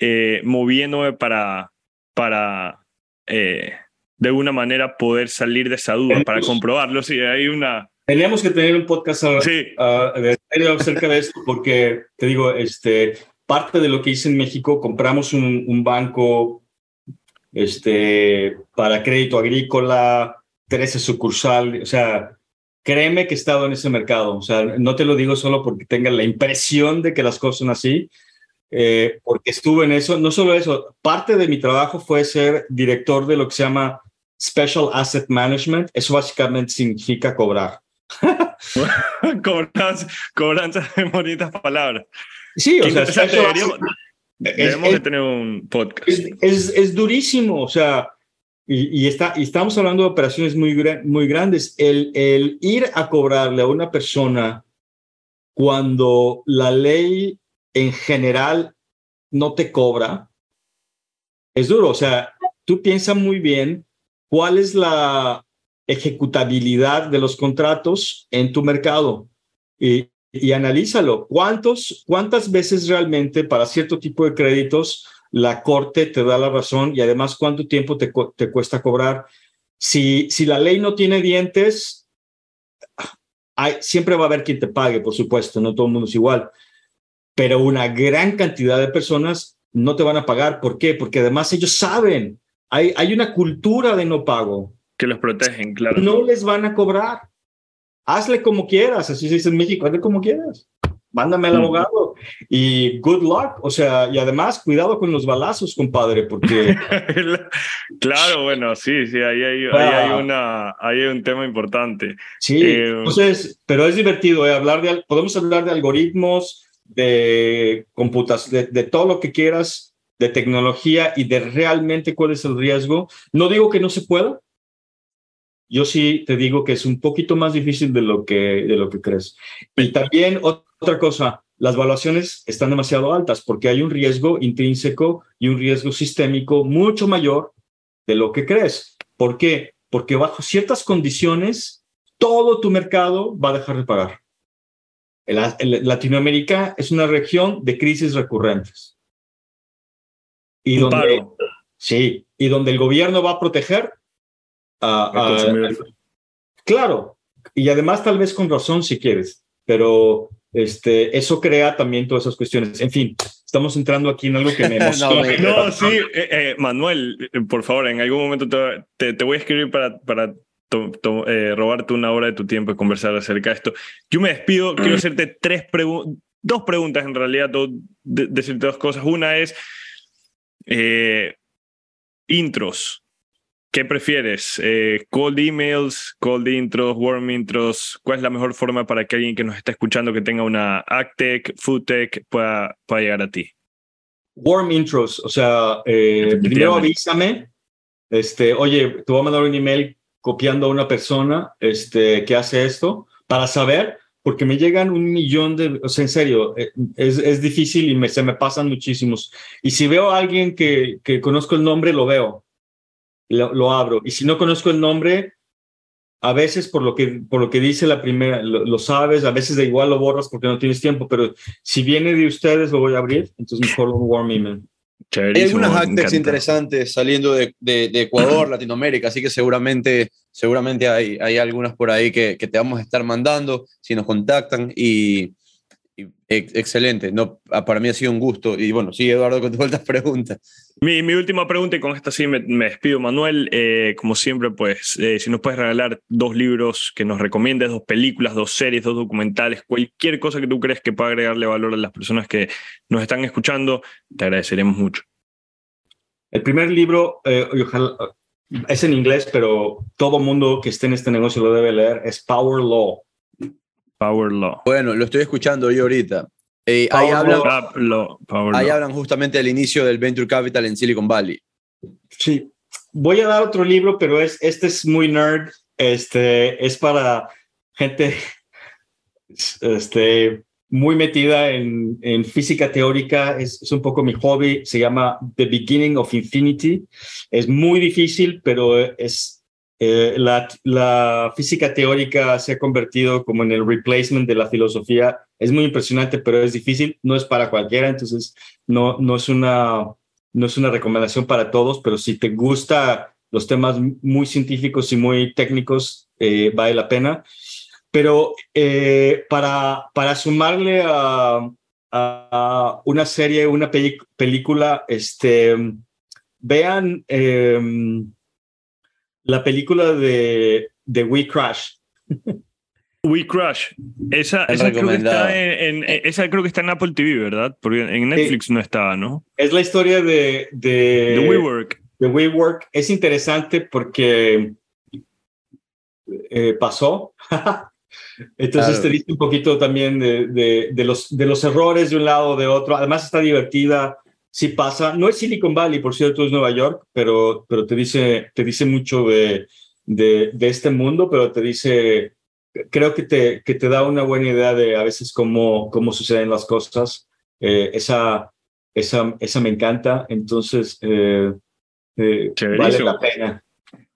eh, moviéndome para, para eh, de alguna manera poder salir de esa duda, para comprobarlo. Si hay una. Tenemos que tener un podcast a- Sí, serio acerca de esto porque te digo, este, parte de lo que hice en México, compramos un, un banco este, para crédito agrícola, 13 sucursal, o sea, créeme que he estado en ese mercado, o sea, no te lo digo solo porque tenga la impresión de que las cosas son así, eh, porque estuve en eso, no solo eso, parte de mi trabajo fue ser director de lo que se llama Special Asset Management, eso básicamente significa cobrar. cobranza, cobranza de bonitas palabras. Sí, o sea, deberíamos, debemos es- de tener un podcast. es, es- es durísimo, o sea, y, está, estamos hablando de operaciones muy, muy grandes. El, el ir a cobrarle a una persona cuando la ley en general no te cobra, es duro. O sea, tú piensas muy bien cuál es la ejecutabilidad de los contratos en tu mercado y, y analízalo. ¿Cuántos, ¿Cuántas veces realmente para cierto tipo de créditos la corte te da la razón y además cuánto tiempo te, cu- te cuesta cobrar? Si, si la ley no tiene dientes, hay, siempre va a haber quien te pague, por supuesto, no todo el mundo es igual, pero una gran cantidad de personas no te van a pagar. ¿Por qué? Porque además ellos saben, hay, hay una cultura de no pago. Que los protegen, claro. No les van a cobrar. Hazle como quieras, así se dice en México, hazle como quieras. Mándame al Mm. abogado y good luck. O sea, y además cuidado con los balazos, compadre, porque claro, bueno, sí, sí, ahí hay, ahí Ah. hay, una, ahí hay un tema importante. sí. Eh, Entonces, pero es divertido ¿eh? hablar de, podemos hablar de algoritmos, de computación, de, de todo lo que quieras, de tecnología y de realmente cuál es el riesgo. No digo que no se pueda. Yo sí te digo que es un poquito más difícil de lo que, de lo que crees. Y también ot- otra cosa, las valuaciones están demasiado altas porque hay un riesgo intrínseco y un riesgo sistémico mucho mayor de lo que crees. ¿Por qué? Porque bajo ciertas condiciones, todo tu mercado va a dejar de pagar. El- el- Latinoamérica es una región de crisis recurrentes. Y donde, paro. sí, y donde el gobierno va a proteger a. Claro, y además tal vez con razón si quieres, pero este, eso crea también todas esas cuestiones. En fin, estamos entrando aquí en algo que me emociona. me- No, sí, eh, eh, Manuel, eh, por favor, en algún momento te, te- te voy a escribir para, para to- to- eh, robarte una hora de tu tiempo y conversar acerca de esto. Yo me despido, quiero hacerte tres preguntas, dos preguntas en realidad, do- de- decirte dos cosas. Una es eh, intros. ¿Qué prefieres? Eh, ¿Cold emails, cold intros, warm intros? ¿Cuál es la mejor forma para que alguien que nos está escuchando que tenga una AgTech, FoodTech pueda, pueda llegar a ti? Warm intros, o sea, eh, primero avísame, este, oye, te voy a mandar un email copiando a una persona este, que hace esto para saber, porque me llegan un millón de, o sea, en serio, eh, es, es difícil y me, se me pasan muchísimos. Y si veo a alguien que, que conozco el nombre, lo veo, lo, lo abro. Y si no conozco el nombre, a veces por lo que, por lo que dice la primera, lo, lo sabes, a veces de igual lo borras porque no tienes tiempo, pero si viene de ustedes, lo voy a abrir, entonces mejor un warm email. Hay algunas hashtags interesantes saliendo de, de- de Ecuador, Latinoamérica, así que seguramente, seguramente hay, hay algunas por ahí que, que te vamos a estar mandando si nos contactan y, excelente. No, ah, para mí ha sido un gusto y bueno, sigue Eduardo con tus vueltas preguntas. Mi, mi última pregunta, y con esta sí me, me despido, Manuel. Eh, como siempre, pues, eh, si nos puedes regalar dos libros que nos recomiendes, dos películas, dos series, dos documentales, cualquier cosa que tú crees que pueda agregarle valor a las personas que nos están escuchando, te agradeceremos mucho. El primer libro, eh, ojalá- es en inglés, pero todo mundo que esté en este negocio lo debe leer, es Power Law. Power Law. Bueno, lo estoy escuchando yo ahorita. Eh, ahí, Power hablan, Law. Ah, Law, Power ahí Law. hablan justamente del inicio del Venture Capital en Silicon Valley. Sí. Voy a dar otro libro, pero es, este es muy nerd. Este es para gente este, muy metida en, en física teórica. Es, es un poco mi hobby. Se llama The Beginning of Infinity. Es muy difícil, pero es eh, la, la física teórica se ha convertido como en el replacement de la filosofía. Es muy impresionante, pero es difícil. No es para cualquiera, entonces no, no es una no es una recomendación para todos, pero si te gusta los temas muy científicos y muy técnicos, eh, vale la pena. Pero eh, para, para sumarle a, a una serie, una película, este, vean eh, la película de, de We Crash. We Crash. Esa, esa creo que está en, en- esa creo que está en Apple TV, ¿verdad? Porque en Netflix no estaba, ¿no? Es la historia de, de, The WeWork. de WeWork. Es interesante porque eh, pasó. Entonces Claro. te dice un poquito también de, de- de los, de los errores de un lado o de otro. Además está divertida, sí pasa. No es Silicon Valley, por cierto, es Nueva York, pero, pero te, dice, te dice mucho de, de, de este mundo, pero te dice, creo que te, que te da una buena idea de a veces cómo, cómo suceden las cosas. Eh, esa, esa, esa me encanta, entonces eh, eh, vale la pena.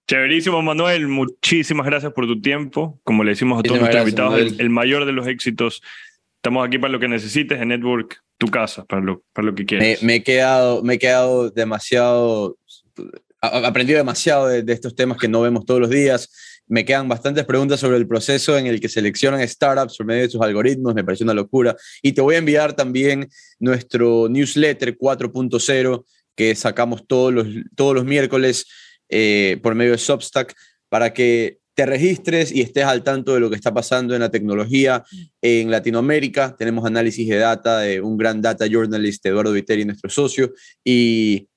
Chéverísimo, Manuel. Muchísimas gracias por tu tiempo. Como le decimos a todos nuestros invitados, el, el mayor de los éxitos. Estamos aquí para lo que necesites en Network, tu casa, para lo, para lo que quieras. me he quedado, me he quedado demasiado, a- aprendido demasiado de, de estos temas que no vemos todos los días. Me quedan bastantes preguntas sobre el proceso en el que seleccionan startups por medio de sus algoritmos, me parece una locura. Y te voy a enviar también nuestro newsletter 4.0 que sacamos todos los, todos los miércoles eh, por medio de Substack para que te registres y estés al tanto de lo que está pasando en la tecnología en Latinoamérica. Tenemos análisis de data de un gran data journalist, Eduardo Viteri, nuestro socio. Y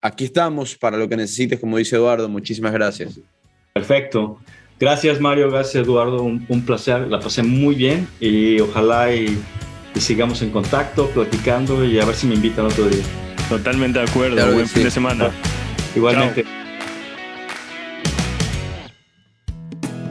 aquí estamos para lo que necesites, como dice Eduardo. Muchísimas gracias. Perfecto. Gracias, Mario. Gracias, Eduardo. Un, un placer. La pasé muy bien y ojalá y, y sigamos en contacto, platicando y a ver si me invitan otro día. Totalmente de acuerdo. Claro Buen sí. fin de semana. Igualmente.